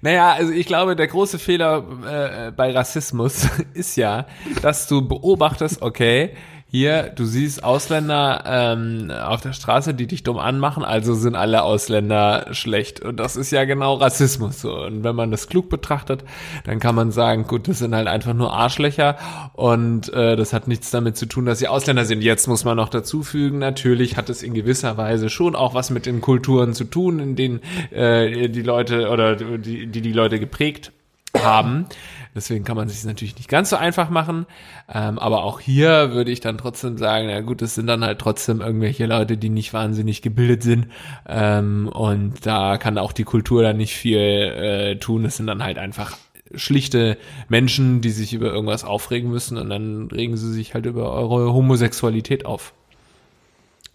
naja, also ich glaube, der große Fehler äh, bei Rassismus ist ja, dass du beobachtest, okay, hier, du siehst Ausländer ähm, auf der Straße, die dich dumm anmachen, also sind alle Ausländer schlecht. Und das ist ja genau Rassismus. Und wenn man das klug betrachtet, dann kann man sagen, gut, das sind halt einfach nur Arschlöcher und äh, das hat nichts damit zu tun, dass sie Ausländer sind. Jetzt muss man noch dazu fügen, natürlich hat es in gewisser Weise schon auch was mit den Kulturen zu tun, in denen äh, die Leute oder die die, die Leute geprägt haben. Deswegen kann man sich natürlich nicht ganz so einfach machen. Ähm, aber auch hier würde ich dann trotzdem sagen, na gut, es sind dann halt trotzdem irgendwelche Leute, die nicht wahnsinnig gebildet sind. Ähm, und da kann auch die Kultur dann nicht viel äh, tun. Es sind dann halt einfach schlichte Menschen, die sich über irgendwas aufregen müssen und dann regen sie sich halt über eure Homosexualität auf.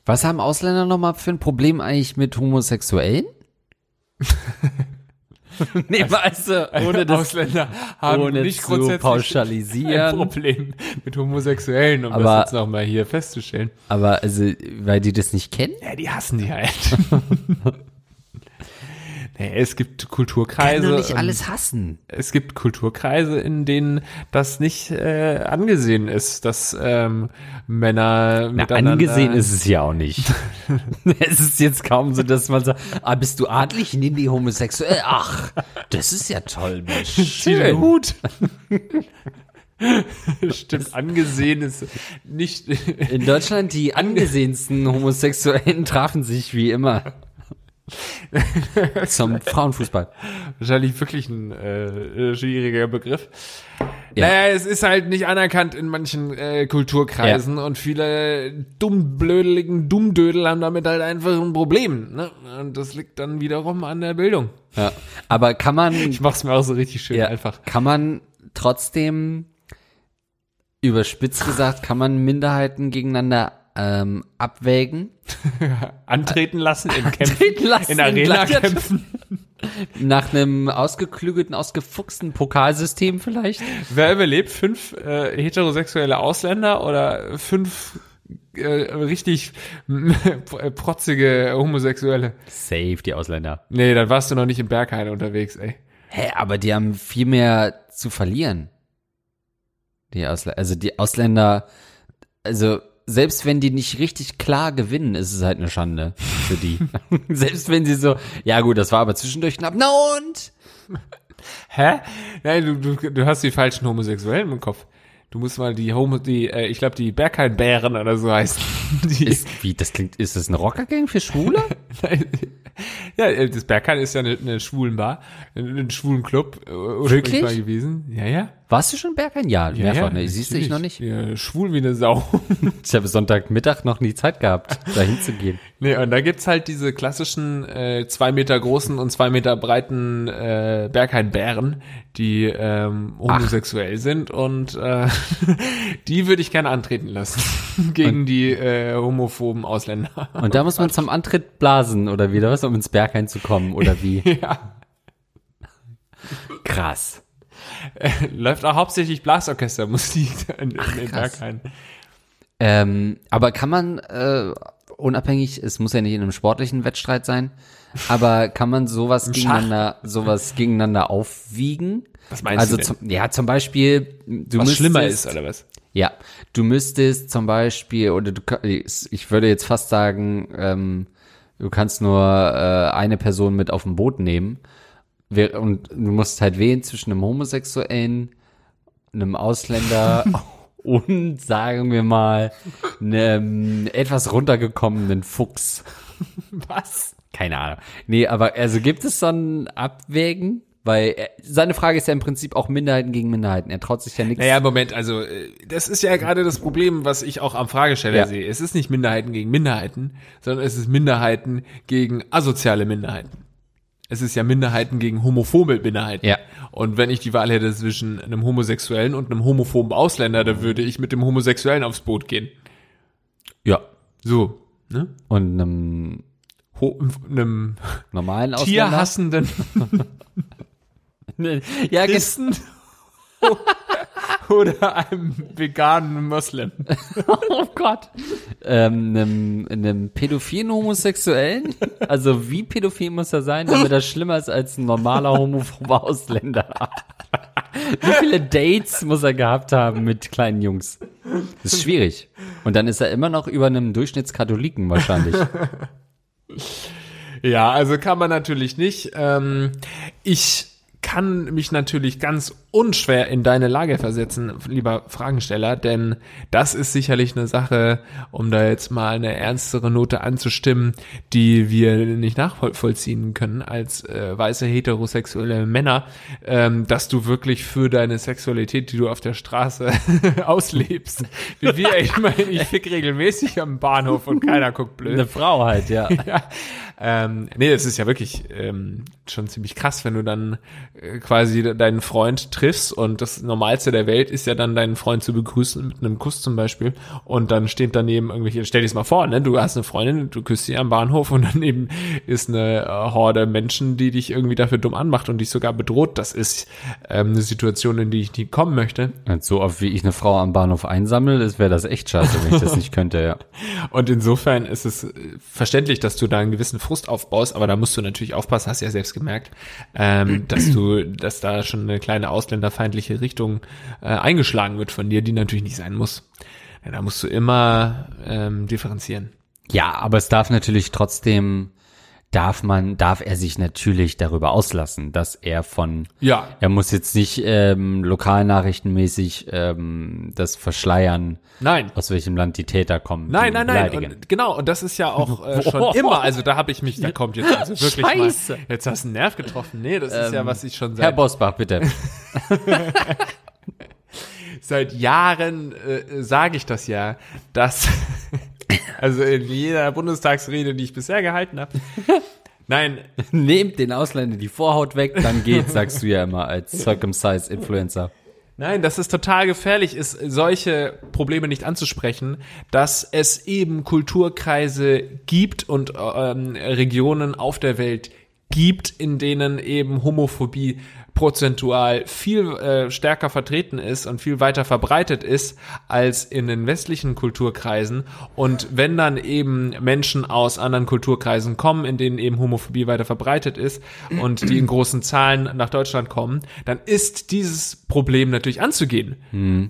Was haben Ausländer nochmal für ein Problem eigentlich mit Homosexuellen? (laughs) (laughs) nee, weißt du, ohne das, Ausländer haben ohne nicht zu grundsätzlich ein pauschalisieren. Problem mit Homosexuellen, um Aber- das jetzt nochmal hier festzustellen. Aber also, weil die das nicht kennen? Ja, die hassen die halt. (laughs) nee, es gibt Kann Kulturkreise. doch nicht alles hassen. Es gibt Kulturkreise, in denen das nicht äh, angesehen ist, dass ähm, Männer Na, miteinander... angesehen ist es ja auch nicht. (laughs) es ist jetzt kaum so, dass man sagt, ah, bist du adlig? Nimm die homosexuell. Ach, das ist ja toll, Mensch. (laughs) Den Hut. (laughs) Stimmt, angesehen ist nicht. In Deutschland, die angesehensten Homosexuellen trafen sich wie immer. (laughs) Zum Frauenfußball. Wahrscheinlich wirklich ein äh, schwieriger Begriff. Naja, es ist halt nicht anerkannt in manchen äh, Kulturkreisen und viele dummblödeligen Dummdödel haben damit halt einfach ein Problem. Ne? Und das liegt dann wiederum an der Bildung. Ja. Aber kann man, Ich mach's mir auch so richtig schön ja, einfach. kann man trotzdem, überspitzt gesagt, kann man Minderheiten gegeneinander ähm, abwägen? (laughs) Antreten lassen in Kämpfen, lassen in Arena-Kämpfen. (laughs) Nach einem ausgeklügelten, ausgefuchsten Pokalsystem vielleicht? Wer überlebt? Fünf äh, heterosexuelle Ausländer oder fünf äh, richtig (laughs) protzige Homosexuelle? Safe, die Ausländer. Nee, dann warst du noch nicht im Berghain unterwegs, ey. Hä, aber die haben viel mehr zu verlieren. Die Ausländer, also die Ausländer, also selbst wenn die nicht richtig klar gewinnen, ist es halt eine Schande für die. (laughs) selbst wenn sie so, ja gut, das war aber zwischendurch knapp. Na und? Hä? Nein, du, du, du hast die falschen Homosexuellen im Kopf. Du musst mal die Homo, die, äh, ich glaube, die Berghain-Bären oder so heißen. (laughs) Die, Ist, wie, das klingt, ist das eine Rockergang für Schwule? (laughs) ja, äh, das Berghain ist ja eine, eine Schwulenbar, ein, ein Schwulenclub. äh, ursprünglich Wirklich? Mal gewesen. Ja, ja. Warst du schon Bergheim? Ja, ja mehrfach. ja, ne? Siehst du, ich noch nicht. Ja, schwul wie eine Sau. (laughs) Ich habe Sonntagmittag noch nie Zeit gehabt, da hinzugehen. Nee, und da gibt's halt diese klassischen äh, zwei Meter großen und zwei Meter breiten äh, Berghain-Bären, die ähm, homosexuell sind und äh, (laughs) die würde ich gerne antreten lassen (laughs) gegen die äh, homophoben Ausländer. Und da muss man zum Antritt blasen oder wieder was, um ins Berghain zu kommen oder wie? (laughs) ja. Krass. Läuft auch hauptsächlich Blasorchester-Musik in, in, in krass. Berghain. Ähm, aber kann man äh, unabhängig, es muss ja nicht in einem sportlichen Wettstreit sein, aber kann man sowas gegeneinander, sowas gegeneinander aufwiegen? Was meinst also du? Zum, ja, zum Beispiel, du Was müsstest, schlimmer ist, oder was? Ja, du müsstest zum Beispiel, oder du, ich würde jetzt fast sagen, ähm, du kannst nur äh, eine Person mit auf dem Boot nehmen und du musst halt wählen zwischen einem Homosexuellen, einem Ausländer (laughs) und sagen wir mal einem etwas runtergekommenen Fuchs. Was? Keine Ahnung. Nee, aber also gibt es so ein Abwägen? Weil er, seine Frage ist ja im Prinzip auch Minderheiten gegen Minderheiten. Er traut sich ja nichts. Naja, Moment, also äh, das ist ja gerade das Problem, was ich auch am Fragesteller Ja. sehe. Es ist nicht Minderheiten gegen Minderheiten, sondern es ist Minderheiten gegen asoziale Minderheiten. Es ist ja Minderheiten gegen homophobe Minderheiten. Ja. Und wenn ich die Wahl hätte zwischen einem Homosexuellen und einem homophoben Ausländer, dann würde ich mit dem Homosexuellen aufs Boot gehen. Ja. So, ne? Und einem einem normalen Ausländer. tierhassenden Ja, Christen (laughs) oder einem veganen Moslem. (laughs) oh Gott. Ähm, einem, einem pädophilen Homosexuellen? Also wie pädophil muss er sein, damit er schlimmer ist als ein normaler homophober Ausländer? Wie viele Dates muss er gehabt haben mit kleinen Jungs? Das ist schwierig. Und dann ist er immer noch über einem Durchschnittskatholiken wahrscheinlich. Ja, also kann man natürlich nicht. Ähm, ich kann mich natürlich ganz unschwer in deine Lage versetzen, lieber Fragensteller, denn das ist sicherlich eine Sache, um da jetzt mal eine ernstere Note anzustimmen, die wir nicht nachvollziehen können als äh, weiße heterosexuelle Männer, ähm, dass du wirklich für deine Sexualität, die du auf der Straße (laughs) auslebst, wie wir, ich meine, ich fick regelmäßig am Bahnhof und keiner guckt blöd. Eine Frau halt, ja. (laughs) ja. Ähm, nee, das ist ja wirklich ähm, schon ziemlich krass, wenn du dann äh, quasi deinen Freund triffst und das Normalste der Welt ist ja dann deinen Freund zu begrüßen mit einem Kuss zum Beispiel und dann steht daneben irgendwelche, stell dir das mal vor, ne, du hast eine Freundin, du küsst sie am Bahnhof und (laughs) daneben ist eine äh, Horde Menschen, die dich irgendwie dafür dumm anmacht und dich sogar bedroht. Das ist ähm, eine Situation, in die ich nie kommen möchte. Und so oft wie ich eine Frau am Bahnhof einsammle, wäre das echt scheiße, wenn ich das nicht könnte, ja. (laughs) Und insofern ist es äh, verständlich, dass du da einen gewissen Frust aufbaust, aber da musst du natürlich aufpassen, hast ja selbst gemerkt, ähm, dass du, dass da schon eine kleine ausländerfeindliche Richtung äh, eingeschlagen wird von dir, die natürlich nicht sein muss. Ja, da musst du immer ähm, differenzieren. Ja, aber es darf natürlich trotzdem darf man, darf er sich natürlich darüber auslassen, dass er von, Ja. er muss jetzt nicht ähm, lokalnachrichtenmäßig ähm, das verschleiern, Nein. aus welchem Land die Täter kommen. Nein, nein, nein. Und genau, und das ist ja auch äh, (laughs) schon immer, also da habe ich mich, da kommt jetzt also wirklich Scheiße. mal, jetzt hast du einen Nerv getroffen. Nee, das ist ja, Ähm, was ich schon Herr seit, Bosbach, bitte. (laughs) seit Jahren äh, sage ich das ja, dass, also in jeder Bundestagsrede, die ich bisher gehalten habe, (laughs) nein, Nehmt den Ausländern die Vorhaut weg, dann geht's, sagst du ja immer als Circumcised Influencer. Nein, dass es total gefährlich ist, solche Probleme nicht anzusprechen, dass es eben Kulturkreise gibt und ähm, Regionen auf der Welt gibt, in denen eben Homophobie prozentual viel äh, stärker vertreten ist und viel weiter verbreitet ist als in den westlichen Kulturkreisen. Und wenn dann eben Menschen aus anderen Kulturkreisen kommen, in denen eben Homophobie weiter verbreitet ist und die in großen Zahlen nach Deutschland kommen, dann ist dieses Problem natürlich anzugehen.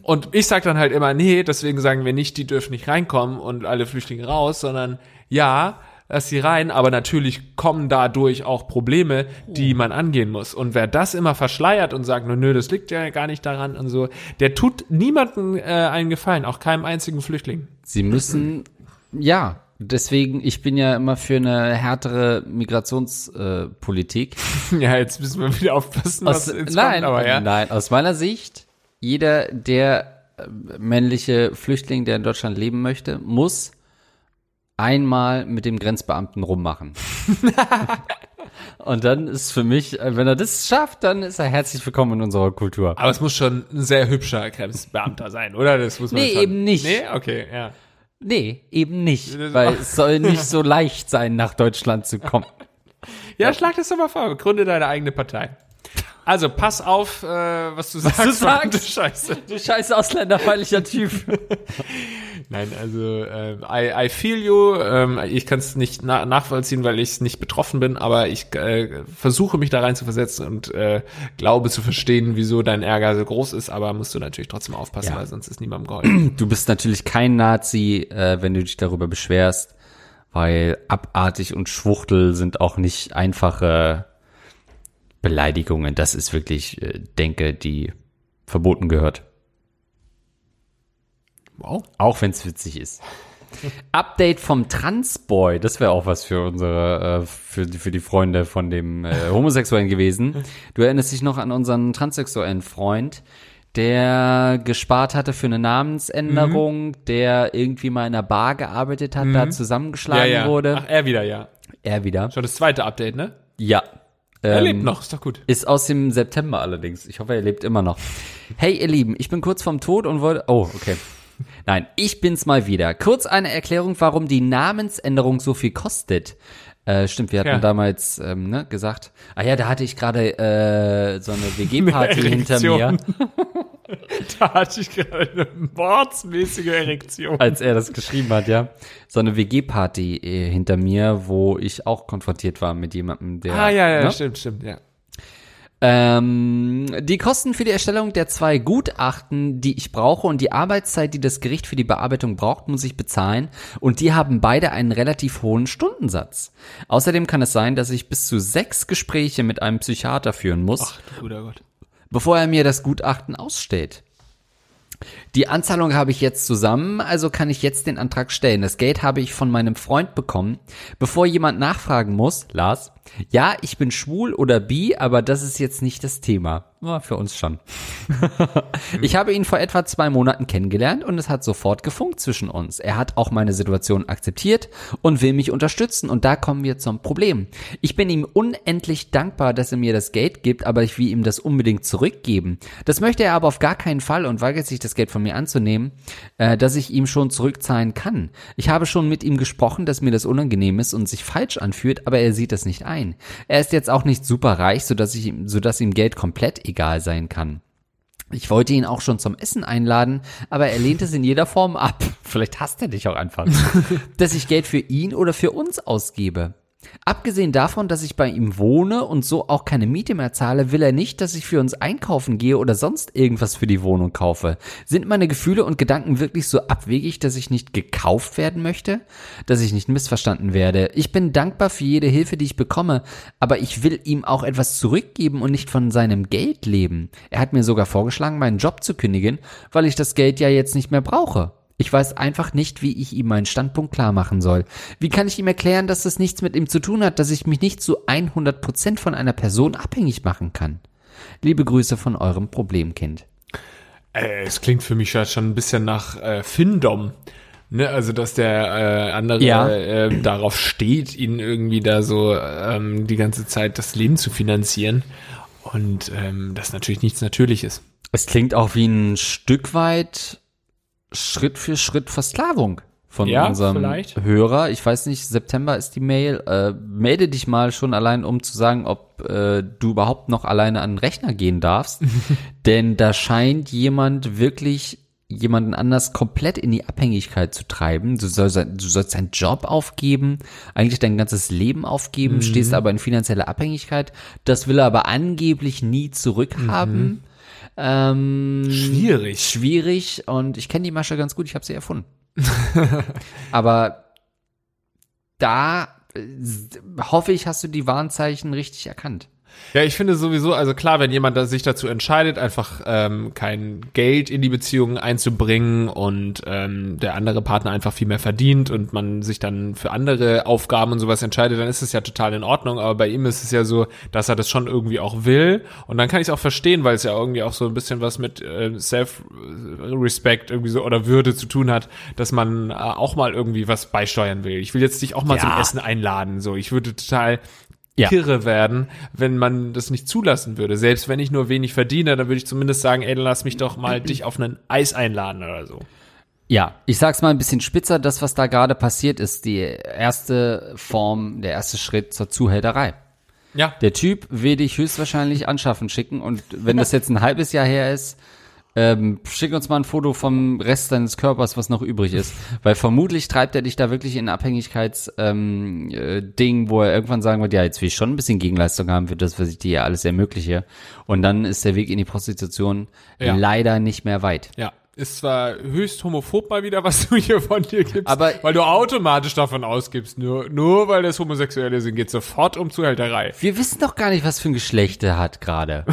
Und ich sage dann halt immer, nee, deswegen sagen wir nicht, die dürfen nicht reinkommen und alle Flüchtlinge raus, sondern ja, lass sie rein, aber natürlich kommen dadurch auch Probleme, die man angehen muss. Und wer das immer verschleiert und sagt, nö, nö, das liegt ja gar nicht daran und so, der tut niemandem äh, einen Gefallen, auch keinem einzigen Flüchtling. Sie müssen, ja, deswegen, ich bin ja immer für eine härtere Migrationspolitik. Äh, (laughs) ja, jetzt müssen wir wieder aufpassen, was aus, jetzt nein, kommt, aber ja. nein, aus meiner Sicht, jeder, der äh, männliche Flüchtling, der in Deutschland leben möchte, muss einmal mit dem Grenzbeamten rummachen. (laughs) Und dann ist für mich, äh, wenn er das schafft, dann ist er herzlich willkommen in unserer Kultur. Aber es muss schon ein sehr hübscher Grenzbeamter sein, oder? Das muss man Nee, schon. eben nicht. Nee, okay, ja. Nee, eben nicht, weil es soll nicht so leicht sein, nach Deutschland zu kommen. (laughs) Ja, schlag das doch mal vor. Gründe deine eigene Partei. Also, pass auf, äh, was du sagst. du sagst. verdammte Scheiße. Du scheiß ausländerfeindlicher Typ. (laughs) Nein, also äh, I, I feel you. Ähm, ich kann es nicht na nachvollziehen, weil ich nicht betroffen bin, aber ich äh, versuche mich da rein zu versetzen und äh, glaube zu verstehen, wieso dein Ärger so groß ist, aber musst du natürlich trotzdem aufpassen, Ja. weil sonst ist niemandem geholfen. (clears throat) Du bist natürlich kein Nazi, äh, wenn du dich darüber beschwerst, weil abartig und Schwuchtel sind auch nicht einfache Beleidigungen. Das ist wirklich äh, Denke, die verboten gehört. Wow. Auch wenn es witzig ist. Update vom Transboy, das wäre auch was für unsere, äh, für, die- für die Freunde von dem äh, Homosexuellen gewesen. Du erinnerst dich noch an unseren transsexuellen Freund, der gespart hatte für eine Namensänderung, der irgendwie mal in einer Bar gearbeitet hat, da Ja, zusammengeschlagen ja. wurde. Ach, er wieder, ja. Er wieder. Schon das zweite Update, ne? Ja. Er Ähm, lebt noch, ist doch gut. Ist aus dem September allerdings. Ich hoffe, er lebt immer noch. Hey, ihr Lieben, ich bin kurz vorm Tod und wollte. Oh, okay. Nein, ich bin's mal wieder. Kurz eine Erklärung, warum die Namensänderung so viel kostet. Äh, stimmt, wir hatten Ja. damals ähm, ne, gesagt. Ah ja, da hatte ich gerade äh, so eine WG-Party (laughs) hinter mir, (laughs) Da hatte ich gerade eine mordsmäßige Erektion. als er das geschrieben hat, ja. So eine WG-Party äh, hinter mir, wo ich auch konfrontiert war mit jemandem, der. Ah, ja, ja, ne? stimmt, stimmt, ja. Ähm, die Kosten für die Erstellung der zwei Gutachten, die ich brauche und die Arbeitszeit, die das Gericht für die Bearbeitung braucht, muss ich bezahlen und die haben beide einen relativ hohen Stundensatz. Außerdem kann es sein, dass ich bis zu sechs Gespräche mit einem Psychiater führen muss, Ach, du guter Gott. Bevor er mir das Gutachten ausstellt. Die Anzahlung habe ich jetzt zusammen, also kann ich jetzt den Antrag stellen. Das Geld habe ich von meinem Freund bekommen. Bevor jemand nachfragen muss, Lars, ja, ich bin schwul oder bi, aber das ist jetzt nicht das Thema. Ja, für uns schon. (laughs) ich habe ihn vor etwa zwei Monaten kennengelernt und es hat sofort gefunkt zwischen uns. Er hat auch meine Situation akzeptiert und will mich unterstützen und da kommen wir zum Problem. Ich bin ihm unendlich dankbar, dass er mir das Geld gibt, aber ich will ihm das unbedingt zurückgeben. Das möchte er aber auf gar keinen Fall und weigert sich das Geld von mir anzunehmen, äh, dass ich ihm schon zurückzahlen kann. Ich habe schon mit ihm gesprochen, dass mir das unangenehm ist und sich falsch anfühlt, aber er sieht das nicht ein. Er ist jetzt auch nicht super reich, sodass ich ihm, sodass ihm Geld komplett egal sein kann. Ich wollte ihn auch schon zum Essen einladen, aber er lehnt es in jeder Form ab. (laughs) Vielleicht hasst er dich auch einfach. (laughs) dass ich Geld für ihn oder für uns ausgebe. Abgesehen davon, dass ich bei ihm wohne und so auch keine Miete mehr zahle, will er nicht, dass ich für uns einkaufen gehe oder sonst irgendwas für die Wohnung kaufe. Sind meine Gefühle und Gedanken wirklich so abwegig, dass ich nicht gekauft werden möchte? Dass ich nicht missverstanden werde? Ich bin dankbar für jede Hilfe, die ich bekomme, aber ich will ihm auch etwas zurückgeben und nicht von seinem Geld leben. Er hat mir sogar vorgeschlagen, meinen Job zu kündigen, weil ich das Geld ja jetzt nicht mehr brauche. Ich weiß einfach nicht, wie ich ihm meinen Standpunkt klar machen soll. Wie kann ich ihm erklären, dass das nichts mit ihm zu tun hat, dass ich mich nicht zu 100% von einer Person abhängig machen kann? Liebe Grüße von eurem Problemkind. Äh, es klingt für mich schon ein bisschen nach äh, Findom. Ne, also dass der äh, andere Ja. äh, darauf steht, ihn irgendwie da so ähm, die ganze Zeit das Leben zu finanzieren. Und ähm, das natürlich nichts Natürliches. Es klingt auch wie ein Stück weit Schritt für Schritt Versklavung von Ja, unserem vielleicht. Hörer. Ich weiß nicht, September ist die Mail. Äh, melde dich mal schon allein, um zu sagen, ob äh, du überhaupt noch alleine an den Rechner gehen darfst. (laughs) Denn da scheint jemand wirklich jemanden anders komplett in die Abhängigkeit zu treiben. Du sollst, du sollst deinen Job aufgeben, eigentlich dein ganzes Leben aufgeben, stehst aber in finanzieller Abhängigkeit. Das will er aber angeblich nie zurückhaben. Ähm, Schwierig. schwierig und ich kenne die Masche ganz gut, ich habe sie erfunden. (laughs) Aber da äh, hoffe ich, hast du die Warnzeichen richtig erkannt. Ja, ich finde sowieso, also klar, wenn jemand sich dazu entscheidet, einfach ähm, kein Geld in die Beziehung einzubringen und ähm, der andere Partner einfach viel mehr verdient und man sich dann für andere Aufgaben und sowas entscheidet, dann ist es ja total in Ordnung. Aber bei ihm ist es ja so, dass er das schon irgendwie auch will. Und dann kann ich es auch verstehen, weil es ja irgendwie auch so ein bisschen was mit äh, Self-Respect irgendwie so oder Würde zu tun hat, dass man äh, auch mal irgendwie was beisteuern will. Ich will jetzt dich auch mal Ja. zum Essen einladen. So, ich würde total Ja. kirre werden, wenn man das nicht zulassen würde. Selbst wenn ich nur wenig verdiene, dann würde ich zumindest sagen, ey, dann lass mich doch mal dich auf einen Eis einladen oder so. Ja, ich sag's mal ein bisschen spitzer, das, was da gerade passiert, ist die erste Form, der erste Schritt zur Zuhälterei. Ja. Der Typ will dich höchstwahrscheinlich anschaffen schicken und wenn das jetzt ein halbes Jahr her ist, ähm, schick uns mal ein Foto vom Rest deines Körpers, was noch übrig ist. Weil vermutlich treibt er dich da wirklich in ein Abhängigkeits-Ding, ähm, äh, wo er irgendwann sagen wird, ja, jetzt will ich schon ein bisschen Gegenleistung haben für das, was ich dir hier alles ermögliche. Und dann ist der Weg in die Prostitution Ja. leider nicht mehr weit. Ja. Ist zwar höchst homophob mal wieder, was du hier von dir gibst, Aber- weil du automatisch davon ausgibst, nur, nur weil das Homosexuelle sind, geht sofort um Zuhälterei. Wir wissen doch gar nicht, was für ein Geschlecht er hat gerade.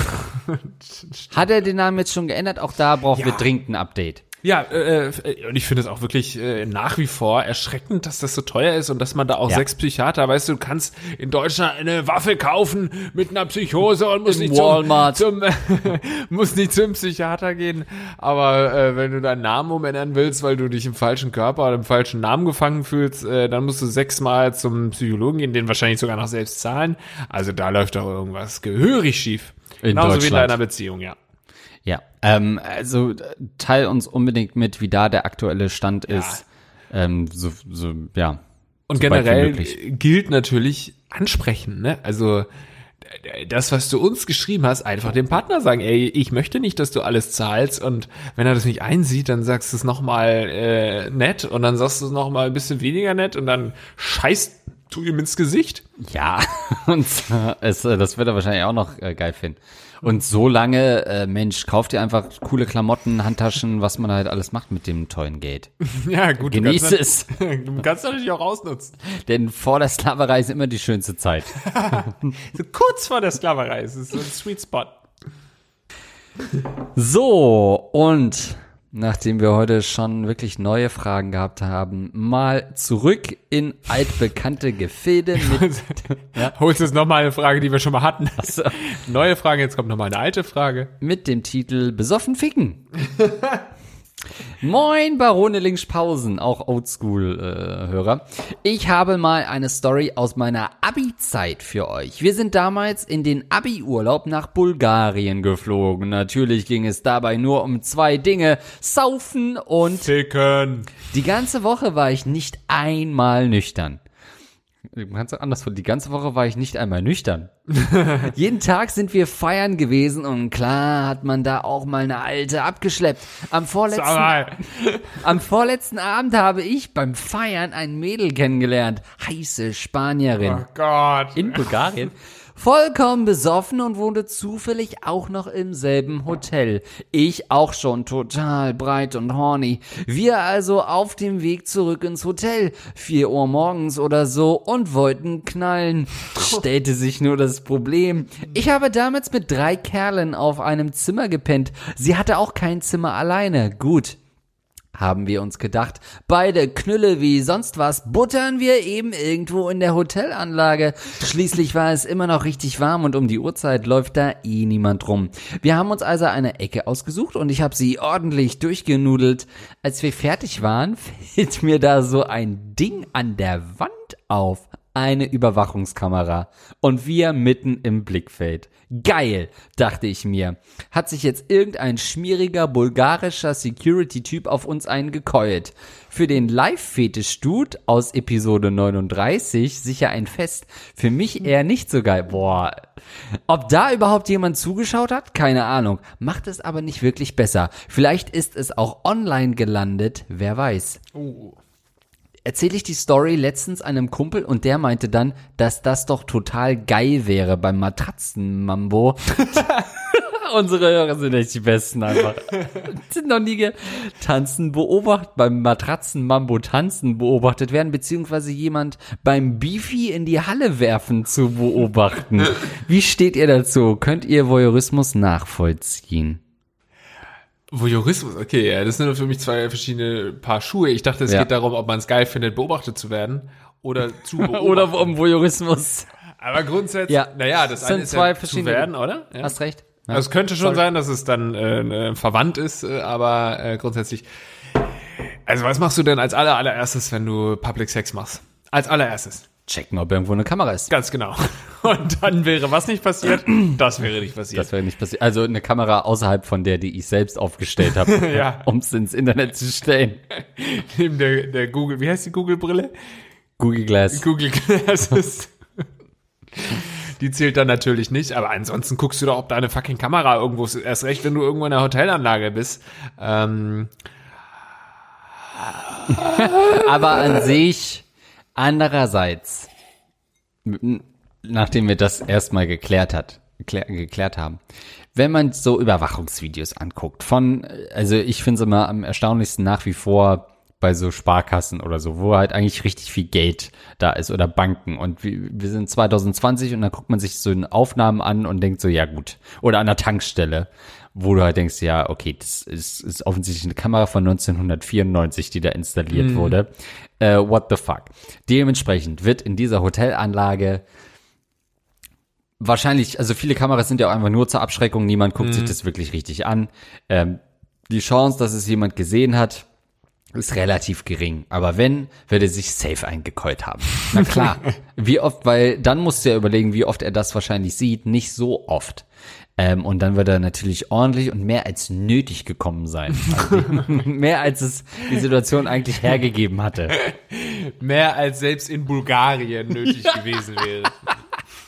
(laughs) hat er den Namen jetzt schon geändert? Auch da brauchen wir Ja. dringend ein Update. Ja, äh, äh, und ich finde es auch wirklich äh, nach wie vor erschreckend, dass das so teuer ist und dass man da auch Ja. sechs Psychiater, weißt du, du kannst in Deutschland eine Waffe kaufen mit einer Psychose und musst nicht Walmart. zum, zum (laughs) musst nicht zum Psychiater gehen. Aber äh, wenn du deinen Namen umändern willst, weil du dich im falschen Körper oder im falschen Namen gefangen fühlst, äh, dann musst du sechsmal zum Psychologen gehen, den wahrscheinlich sogar noch selbst zahlen. Also da läuft doch irgendwas gehörig schief. In Genauso wie in deiner Beziehung, ja. Ja, ähm, also teil uns unbedingt mit, wie da der aktuelle Stand ist. Ähm, so, so, ja. Und so generell gilt natürlich ansprechen, ne? Also das, was du uns geschrieben hast, einfach dem Partner sagen, ey, ich möchte nicht, dass du alles zahlst und wenn er das nicht einsieht, dann sagst du es nochmal äh, nett und dann sagst du es nochmal ein bisschen weniger nett und dann scheißt du ihm ins Gesicht. Ja, (laughs) und es, äh, das wird er wahrscheinlich auch noch äh, geil finden. Und so lange, äh, Mensch, kauft dir einfach coole Klamotten, Handtaschen, was man halt alles macht mit dem tollen Geld. (laughs) Ja, gut. Genieß es, du kannst (laughs) natürlich auch ausnutzen. denn vor der Sklaverei ist immer die schönste Zeit. (laughs) So kurz vor der Sklaverei, es ist so ein Sweet Spot. So, und nachdem wir heute schon wirklich neue Fragen gehabt haben, mal zurück in altbekannte Gefilde (laughs) mit Holst jetzt nochmal eine Frage, die wir schon mal hatten. so. Neue Frage, jetzt kommt nochmal eine alte Frage. mit dem Titel Besoffen ficken. (laughs) Moin, Barone Linkspausen, auch Oldschool-Hörer. ich habe mal eine Story aus meiner Abi-Zeit für euch. Wir sind damals in den Abi-Urlaub nach Bulgarien geflogen. Natürlich ging es dabei nur um zwei Dinge, Saufen und Ficken. die ganze Woche war ich nicht einmal nüchtern. Ganz anders von die ganze Woche war ich nicht einmal nüchtern. (laughs) Jeden Tag sind wir feiern gewesen und klar hat man da auch mal eine alte abgeschleppt. Am vorletzten, (laughs) am vorletzten Abend habe ich beim Feiern ein Mädel kennengelernt. Heiße Spanierin. Oh Gott. In Bulgarien? Vollkommen besoffen und wohnte zufällig auch noch im selben Hotel. Ich auch schon total breit und horny. Wir also auf dem Weg zurück ins Hotel. Vier Uhr morgens oder so und wollten knallen. Stellte sich nur das Problem. Ich habe damals mit drei Kerlen auf einem Zimmer gepennt. Sie hatte auch kein Zimmer alleine. Gut haben wir uns gedacht. Beide Knülle wie sonst was buttern wir eben irgendwo in der Hotelanlage. Schließlich war es immer noch richtig warm und um die Uhrzeit läuft da eh niemand rum. Wir haben uns also eine Ecke ausgesucht und ich habe sie ordentlich durchgenudelt. Als wir fertig waren, (laughs) fällt mir da so ein Ding an der Wand auf. Eine Überwachungskamera. Und wir mitten im Blickfeld. Geil, dachte ich mir. Hat sich jetzt irgendein schmieriger bulgarischer Security-Typ auf uns eingekeult. Für den Live-Fetisch-Dude aus Episode 39 sicher ein Fest. Für mich eher nicht so geil. Boah. Ob da überhaupt jemand zugeschaut hat? Keine Ahnung. Macht es aber nicht wirklich besser. Vielleicht ist es auch online gelandet. Wer weiß Oh. Erzähle ich die Story letztens einem Kumpel und der meinte dann, dass das doch total geil wäre beim Matratzenmambo. (laughs) Unsere Hörer sind echt die besten einfach. (laughs) sind noch nie tanzen beobachtet, beim Matratzenmambo tanzen beobachtet werden, beziehungsweise jemand beim Beefy in die Halle werfen zu beobachten. (laughs) Wie steht ihr dazu? Könnt ihr Voyeurismus nachvollziehen? Voyeurismus, okay, ja, das sind für mich zwei verschiedene Paar Schuhe. Ich dachte, es Ja. geht darum, ob man es geil findet, beobachtet zu werden oder zu (laughs) beobachten. Oder um Voyeurismus. Aber grundsätzlich, Ja. naja, das Das sind eine ist zwei ja zu verschiedene- werden, oder? Ja. Hast recht. Ja. Also es könnte schon Sorry. sein, dass es dann äh, äh, verwandt ist, äh, aber äh, grundsätzlich. Also was machst du denn als aller allererstes, wenn du Public Sex machst? Als allererstes. Checken, ob irgendwo eine Kamera ist. Ganz genau. (laughs) Und dann wäre was nicht passiert? Das wäre nicht passiert. Das wäre nicht passiert. Also eine Kamera außerhalb von der, die ich selbst aufgestellt habe, (laughs) Ja. um es ins Internet zu stellen. (laughs) Neben der, der Google, wie heißt die Google-Brille? Google Glass. Google Glasses. Die zählt dann natürlich nicht, aber ansonsten guckst du doch, ob da eine fucking Kamera irgendwo ist. Erst recht, wenn du irgendwo in einer Hotelanlage bist. Ähm, Aber an sich, andererseits, nachdem wir das erstmal geklärt hat, geklär, geklärt haben, wenn man so Überwachungsvideos anguckt, von, also ich finde es immer am erstaunlichsten nach wie vor bei so Sparkassen oder so, wo halt eigentlich richtig viel Geld da ist oder Banken. Und wir, wir sind 2020 und dann guckt man sich so in Aufnahmen an und denkt so, ja gut, oder an der Tankstelle, wo du halt denkst, ja, okay, das ist, ist offensichtlich eine Kamera von 1994, die da installiert wurde. Äh, what the fuck? Dementsprechend wird in dieser Hotelanlage wahrscheinlich, also viele Kameras sind ja auch einfach nur zur Abschreckung, niemand guckt sich das wirklich richtig an. Ähm, die Chance, dass es jemand gesehen hat, ist relativ gering. Aber wenn, wird er sich safe eingekeult haben. Na klar. (laughs) wie oft, weil dann musst du ja überlegen, wie oft er das wahrscheinlich sieht. Nicht so oft. Ähm, und dann wird er natürlich ordentlich und mehr als nötig gekommen sein. (laughs) Also, mehr als es die Situation eigentlich hergegeben hatte. mehr als selbst in Bulgarien nötig gewesen wäre.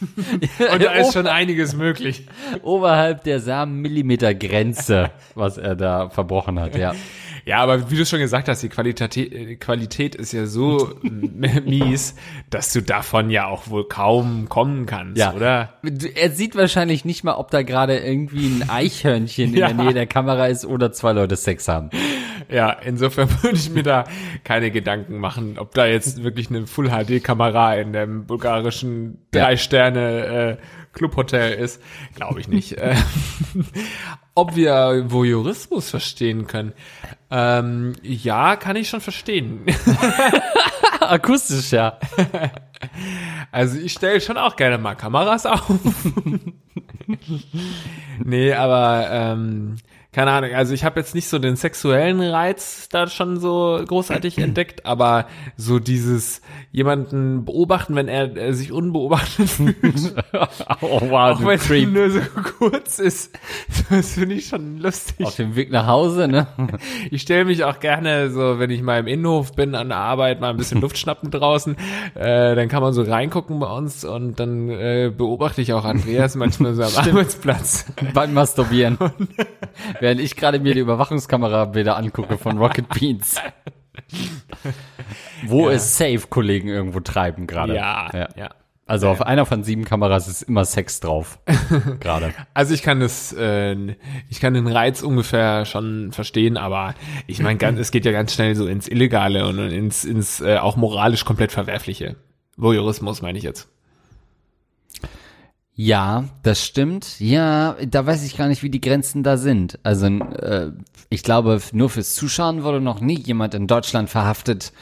(laughs) Und da ist schon einiges möglich. Oberhalb der Samen-Millimeter Grenze, was er da verbrochen hat, ja. (laughs) Ja, aber wie du schon gesagt hast, die Qualität, Qualität ist ja so (laughs) mies, dass du davon ja auch wohl kaum kommen kannst, Ja. oder? Er sieht wahrscheinlich nicht mal, ob da gerade irgendwie ein Eichhörnchen in (laughs) Ja. der Nähe der Kamera ist oder zwei Leute Sex haben. Ja, insofern (laughs) würde ich mir da keine Gedanken machen, ob da jetzt wirklich eine Full-HD-Kamera in dem bulgarischen Ja. drei Sterne äh, Clubhotel ist, glaube ich nicht. Äh, Ob wir Voyeurismus verstehen können? Ähm, ja, kann ich schon verstehen. (laughs) Akustisch, ja. (laughs) Also ich stelle schon auch gerne mal Kameras auf. (laughs) nee, aber ähm, keine Ahnung, also ich habe jetzt nicht so den sexuellen Reiz da schon so großartig (clears throat) entdeckt, aber so dieses jemanden beobachten, wenn er, er sich unbeobachtet (laughs) fühlt, Oh, wow, auch wenn es nur so kurz ist, (laughs) das finde ich schon lustig. Auf dem Weg nach Hause, ne? (laughs) Ich stelle mich auch gerne so, wenn ich mal im Innenhof bin an der Arbeit, mal ein bisschen Luft schnappen draußen, äh, dann kann man so reingucken bei uns und dann äh, beobachte ich auch Andreas manchmal so am Arbeitsplatz. Beim Masturbieren. Während ich gerade mir die Überwachungskamera wieder angucke von Rocket Beans. Wo Ja. es safe Kollegen irgendwo treiben gerade. Ja, ja. Also auf einer von sieben Kameras ist immer Sex drauf. (laughs) gerade. Also ich kann das, äh, ich kann den Reiz ungefähr schon verstehen, aber ich meine, ganz- es geht ja ganz schnell so ins Illegale und ins, ins äh, auch moralisch komplett Verwerfliche. Voyeurismus meine ich jetzt. Ja, das stimmt. Ja, da weiß ich gar nicht, wie die Grenzen da sind. Also äh, ich glaube, nur fürs Zuschauen wurde noch nie jemand in Deutschland verhaftet.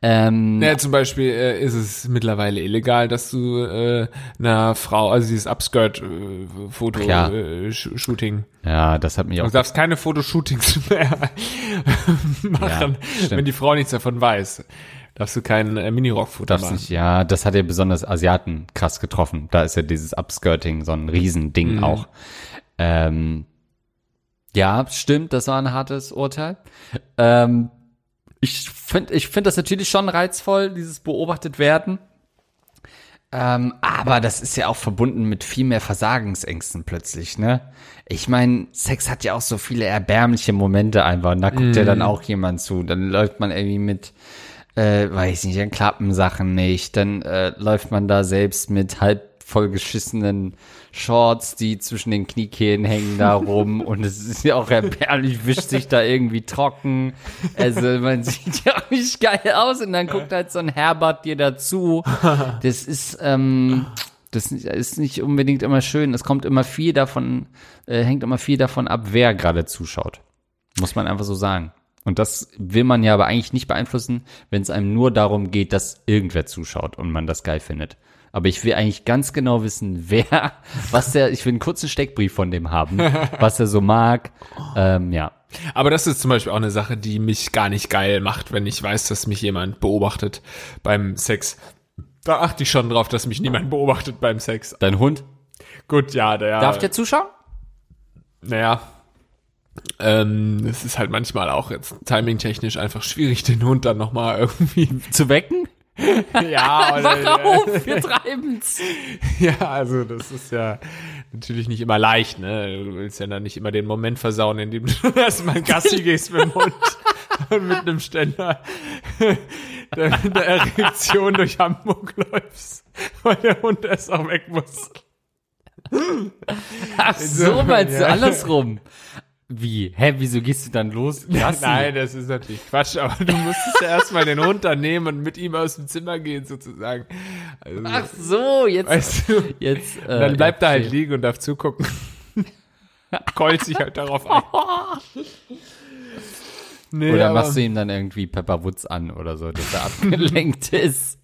Ähm, Ja, zum Beispiel äh, ist es mittlerweile illegal, dass du äh, einer Frau, also dieses Ja. Upskirt-Foto-Shooting, ja, das hat mich auch du darfst keine Fotoshootings (laughs) mehr machen, stimmt. wenn die Frau nichts davon weiß. Darfst du kein äh, Minirock-Foto machen. nicht, ja, das hat ja besonders Asiaten krass getroffen. Da ist ja dieses Upskirting so ein Riesending Mhm. auch. Ähm, ja, stimmt, das war ein hartes Urteil. Ähm, ich finde ich find das natürlich schon reizvoll, dieses beobachtet werden. Ähm, aber das ist ja auch verbunden mit viel mehr Versagensängsten plötzlich, ne? Ich meine, Sex hat ja auch so viele erbärmliche Momente einfach. Und da guckt ja dann auch jemand zu. Dann läuft man irgendwie mit, äh, weiß nicht, dann klappen Sachen nicht. Dann äh, läuft man da selbst mit halb vollgeschissenen Shorts, die zwischen den Kniekehlen hängen da rum. (laughs) Und es ist ja auch erbärmlich, wischt sich da irgendwie trocken. Also man (laughs) sieht ja auch nicht geil aus. Und dann guckt halt so ein Herbert dir dazu. (laughs) Das ist, ähm, das ist nicht unbedingt immer schön. Es kommt immer viel davon, äh, hängt immer viel davon ab, wer gerade zuschaut. Muss man einfach so sagen. Und das will man ja aber eigentlich nicht beeinflussen, wenn es einem nur darum geht, dass irgendwer zuschaut und man das geil findet. Aber ich will eigentlich ganz genau wissen, (laughs) wer, was der, ich will einen kurzen Steckbrief von dem haben, (laughs) was er so mag. Ähm, ja. Aber das ist zum Beispiel auch eine Sache, die mich gar nicht geil macht, wenn ich weiß, dass mich jemand beobachtet beim Sex. Da achte ich schon drauf, dass mich niemand beobachtet beim Sex. Dein Hund, Gut, ja, der. darf der zuschauen? Naja. Ähm, es ist halt manchmal auch jetzt timingtechnisch einfach schwierig, den Hund dann nochmal irgendwie. Zu wecken? (laughs) Ja, oder, Auf, wir treiben's. (laughs) ja, also das ist ja natürlich nicht immer leicht, ne? Du willst ja dann nicht immer den Moment versauen, in dem du (laughs) erstmal Gassi gehst mit dem Hund und mit einem Ständer der, der Erektion durch Hamburg läufst, weil der Hund erst auch weg muss. Ach so, meinst du Ja. andersrum? Wie? Hä, wieso gehst du dann los? (laughs) Gassi? Nein, das ist natürlich Quatsch, aber du musstest ja erstmal den Hund dann nehmen und mit ihm aus dem Zimmer gehen, sozusagen. Also, Ach so, jetzt, weißt du, jetzt, äh, dann bleibt er halt liegen und darf zugucken. (laughs) Keult sich halt darauf ein. (laughs) Nee, Oder machst du ihm dann irgendwie Pepper Woods an oder so, dass er abgelenkt ist.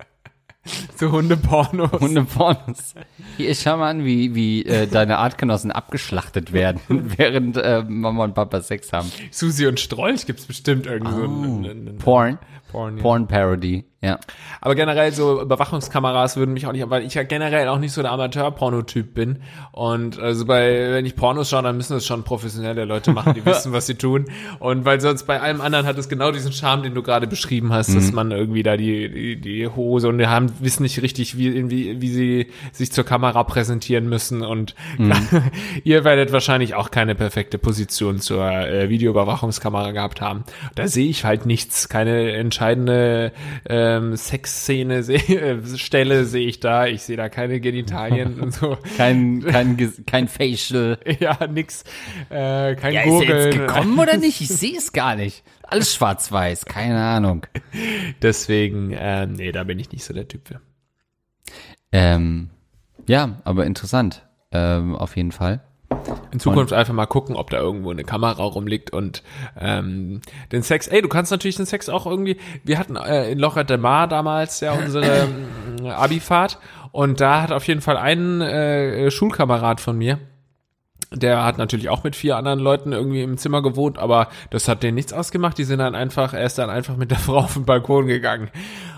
(laughs) so Hundepornos. Hundepornos. Hier, schau mal an, wie, wie äh, deine Artgenossen abgeschlachtet werden, (laughs) während äh, Mama und Papa Sex haben. Susi und Strolch gibt's bestimmt irgendwie so einen, einen, einen Porn. Porn, ja. Porn Parody, ja. Aber generell so Überwachungskameras würden mich auch nicht, weil ich ja generell auch nicht so der Amateur-Pornotyp bin. Und also bei, wenn ich Pornos schaue, dann müssen es schon professionelle Leute machen, die (laughs) wissen, was sie tun. Und weil sonst bei allem anderen hat es genau diesen Charme, den du gerade beschrieben hast, dass man irgendwie da die, die, die Hose und die haben, wissen nicht richtig, wie, wie, wie sie sich zur Kamera präsentieren müssen. Und (laughs) ihr werdet wahrscheinlich auch keine perfekte Position zur äh, Videoüberwachungskamera gehabt haben. Da sehe ich halt nichts, keine entscheidende ähm, Sexszene, seh, (laughs) äh, Stelle sehe ich da. Ich sehe da keine Genitalien und so. (laughs) Kein, kein, kein Facial. (laughs) Ja, nix. Äh, kein Ja, ist er jetzt Gurgeln. gekommen oder nicht? Ich sehe es gar nicht. Alles schwarz-weiß, keine Ahnung. Deswegen, ähm, nee, da bin ich nicht so der Typ für. Ähm, ja, aber interessant. ähm, auf jeden Fall. In Zukunft einfach mal gucken, ob da irgendwo eine Kamera rumliegt und ähm, den Sex. Ey, du kannst natürlich den Sex auch irgendwie. Wir hatten äh, in Locher de Mar damals ja unsere (laughs) äh, Abifahrt und da hat auf jeden Fall ein äh, Schulkamerad von mir. Der hat natürlich auch mit vier anderen Leuten irgendwie im Zimmer gewohnt, aber das hat denen nichts ausgemacht. Die sind dann einfach, er ist dann einfach mit der Frau auf den Balkon gegangen.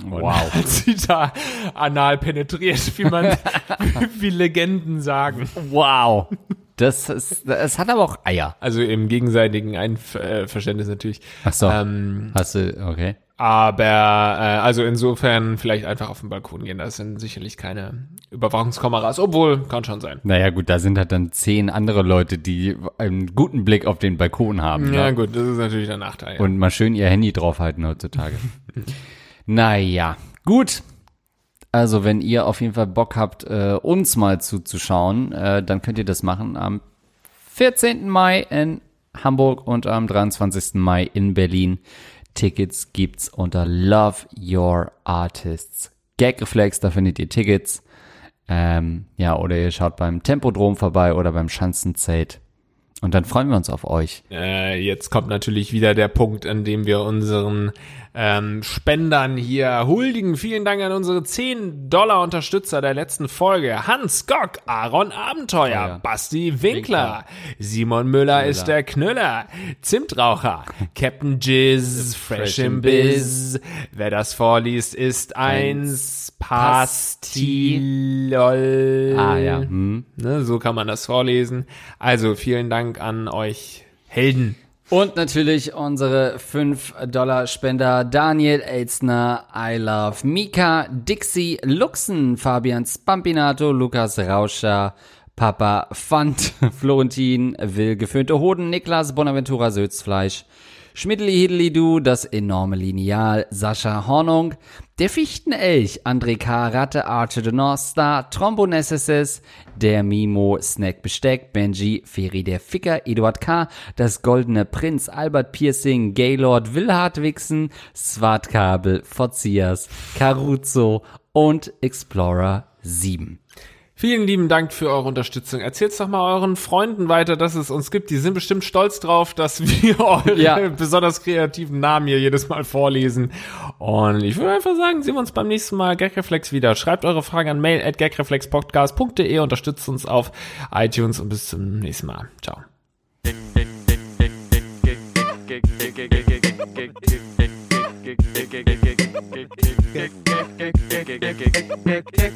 Und Wow. (laughs) hat sie da anal penetriert, wie man, (laughs) wie Legenden sagen. Wow. Das ist, es hat aber auch Eier. Also im gegenseitigen Einverständnis natürlich. Ach so. Ähm, Hast du, okay. aber äh, also insofern vielleicht einfach auf den Balkon gehen. Das sind sicherlich keine Überwachungskameras, obwohl kann schon sein. Naja, gut, da sind halt dann zehn andere Leute, die einen guten Blick auf den Balkon haben. Ja ne? gut, das ist natürlich der Nachteil. Ja. Und mal schön ihr Handy draufhalten heutzutage. (laughs) naja, gut. Also, wenn ihr auf jeden Fall Bock habt, äh, uns mal zuzuschauen, äh, dann könnt ihr das machen am 14. Mai in Hamburg und am 23. Mai in Berlin. Tickets gibt's unter Love Your Artists. Gagreflex, da findet ihr Tickets. Ähm, ja, oder ihr schaut beim Tempodrom vorbei oder beim Schanzenzelt. Und dann freuen wir uns auf euch. Äh, jetzt kommt natürlich wieder der Punkt, an dem wir unseren ähm, Spendern hier huldigen. Vielen Dank an unsere 10 Dollar Unterstützer der letzten Folge. Hans Gock, Aaron Abenteuer, Ja. Basti Winkler, Simon Müller, ist der Knüller, Zimtraucher, (laughs) Captain Jizz, Fresh im Biz. Wer das vorliest, ist eins Pastilol. Ah ja. Hm. Ne, so kann man das vorlesen. Also vielen Dank an euch Helden. Und natürlich unsere 5-Dollar-Spender Daniel Elzner, I Love Mika, Dixie Luxen, Fabian Spampinato, Lukas Rauscher, Papa Fant, (laughs) Florentin, Will Geföhnte Hoden, Niklas Bonaventura Sötzfleisch, Schmidli Du, das enorme Lineal, Sascha Hornung, der Fichtenelch, André K. Ratte, Archer the North Star, Trombonesses, der Mimo, Snack Besteck, Benji, Feri der Ficker, Eduard K., das Goldene Prinz, Albert Piercing, Gaylord, Will Hartwigsen, Swartkabel, Fotzias, Caruso und Explorer 7. Vielen lieben Dank für eure Unterstützung. Erzählt's doch mal euren Freunden weiter, dass es uns gibt. Die sind bestimmt stolz drauf, dass (laughs) wir eure Ja. besonders kreativen Namen hier jedes Mal vorlesen. Und ich würde einfach sagen, sehen wir uns beim nächsten Mal Gagreflex wieder. Schreibt eure Fragen an mail at gagreflexpodcast.de, unterstützt uns auf iTunes und bis zum nächsten Mal. Ciao. (laughs)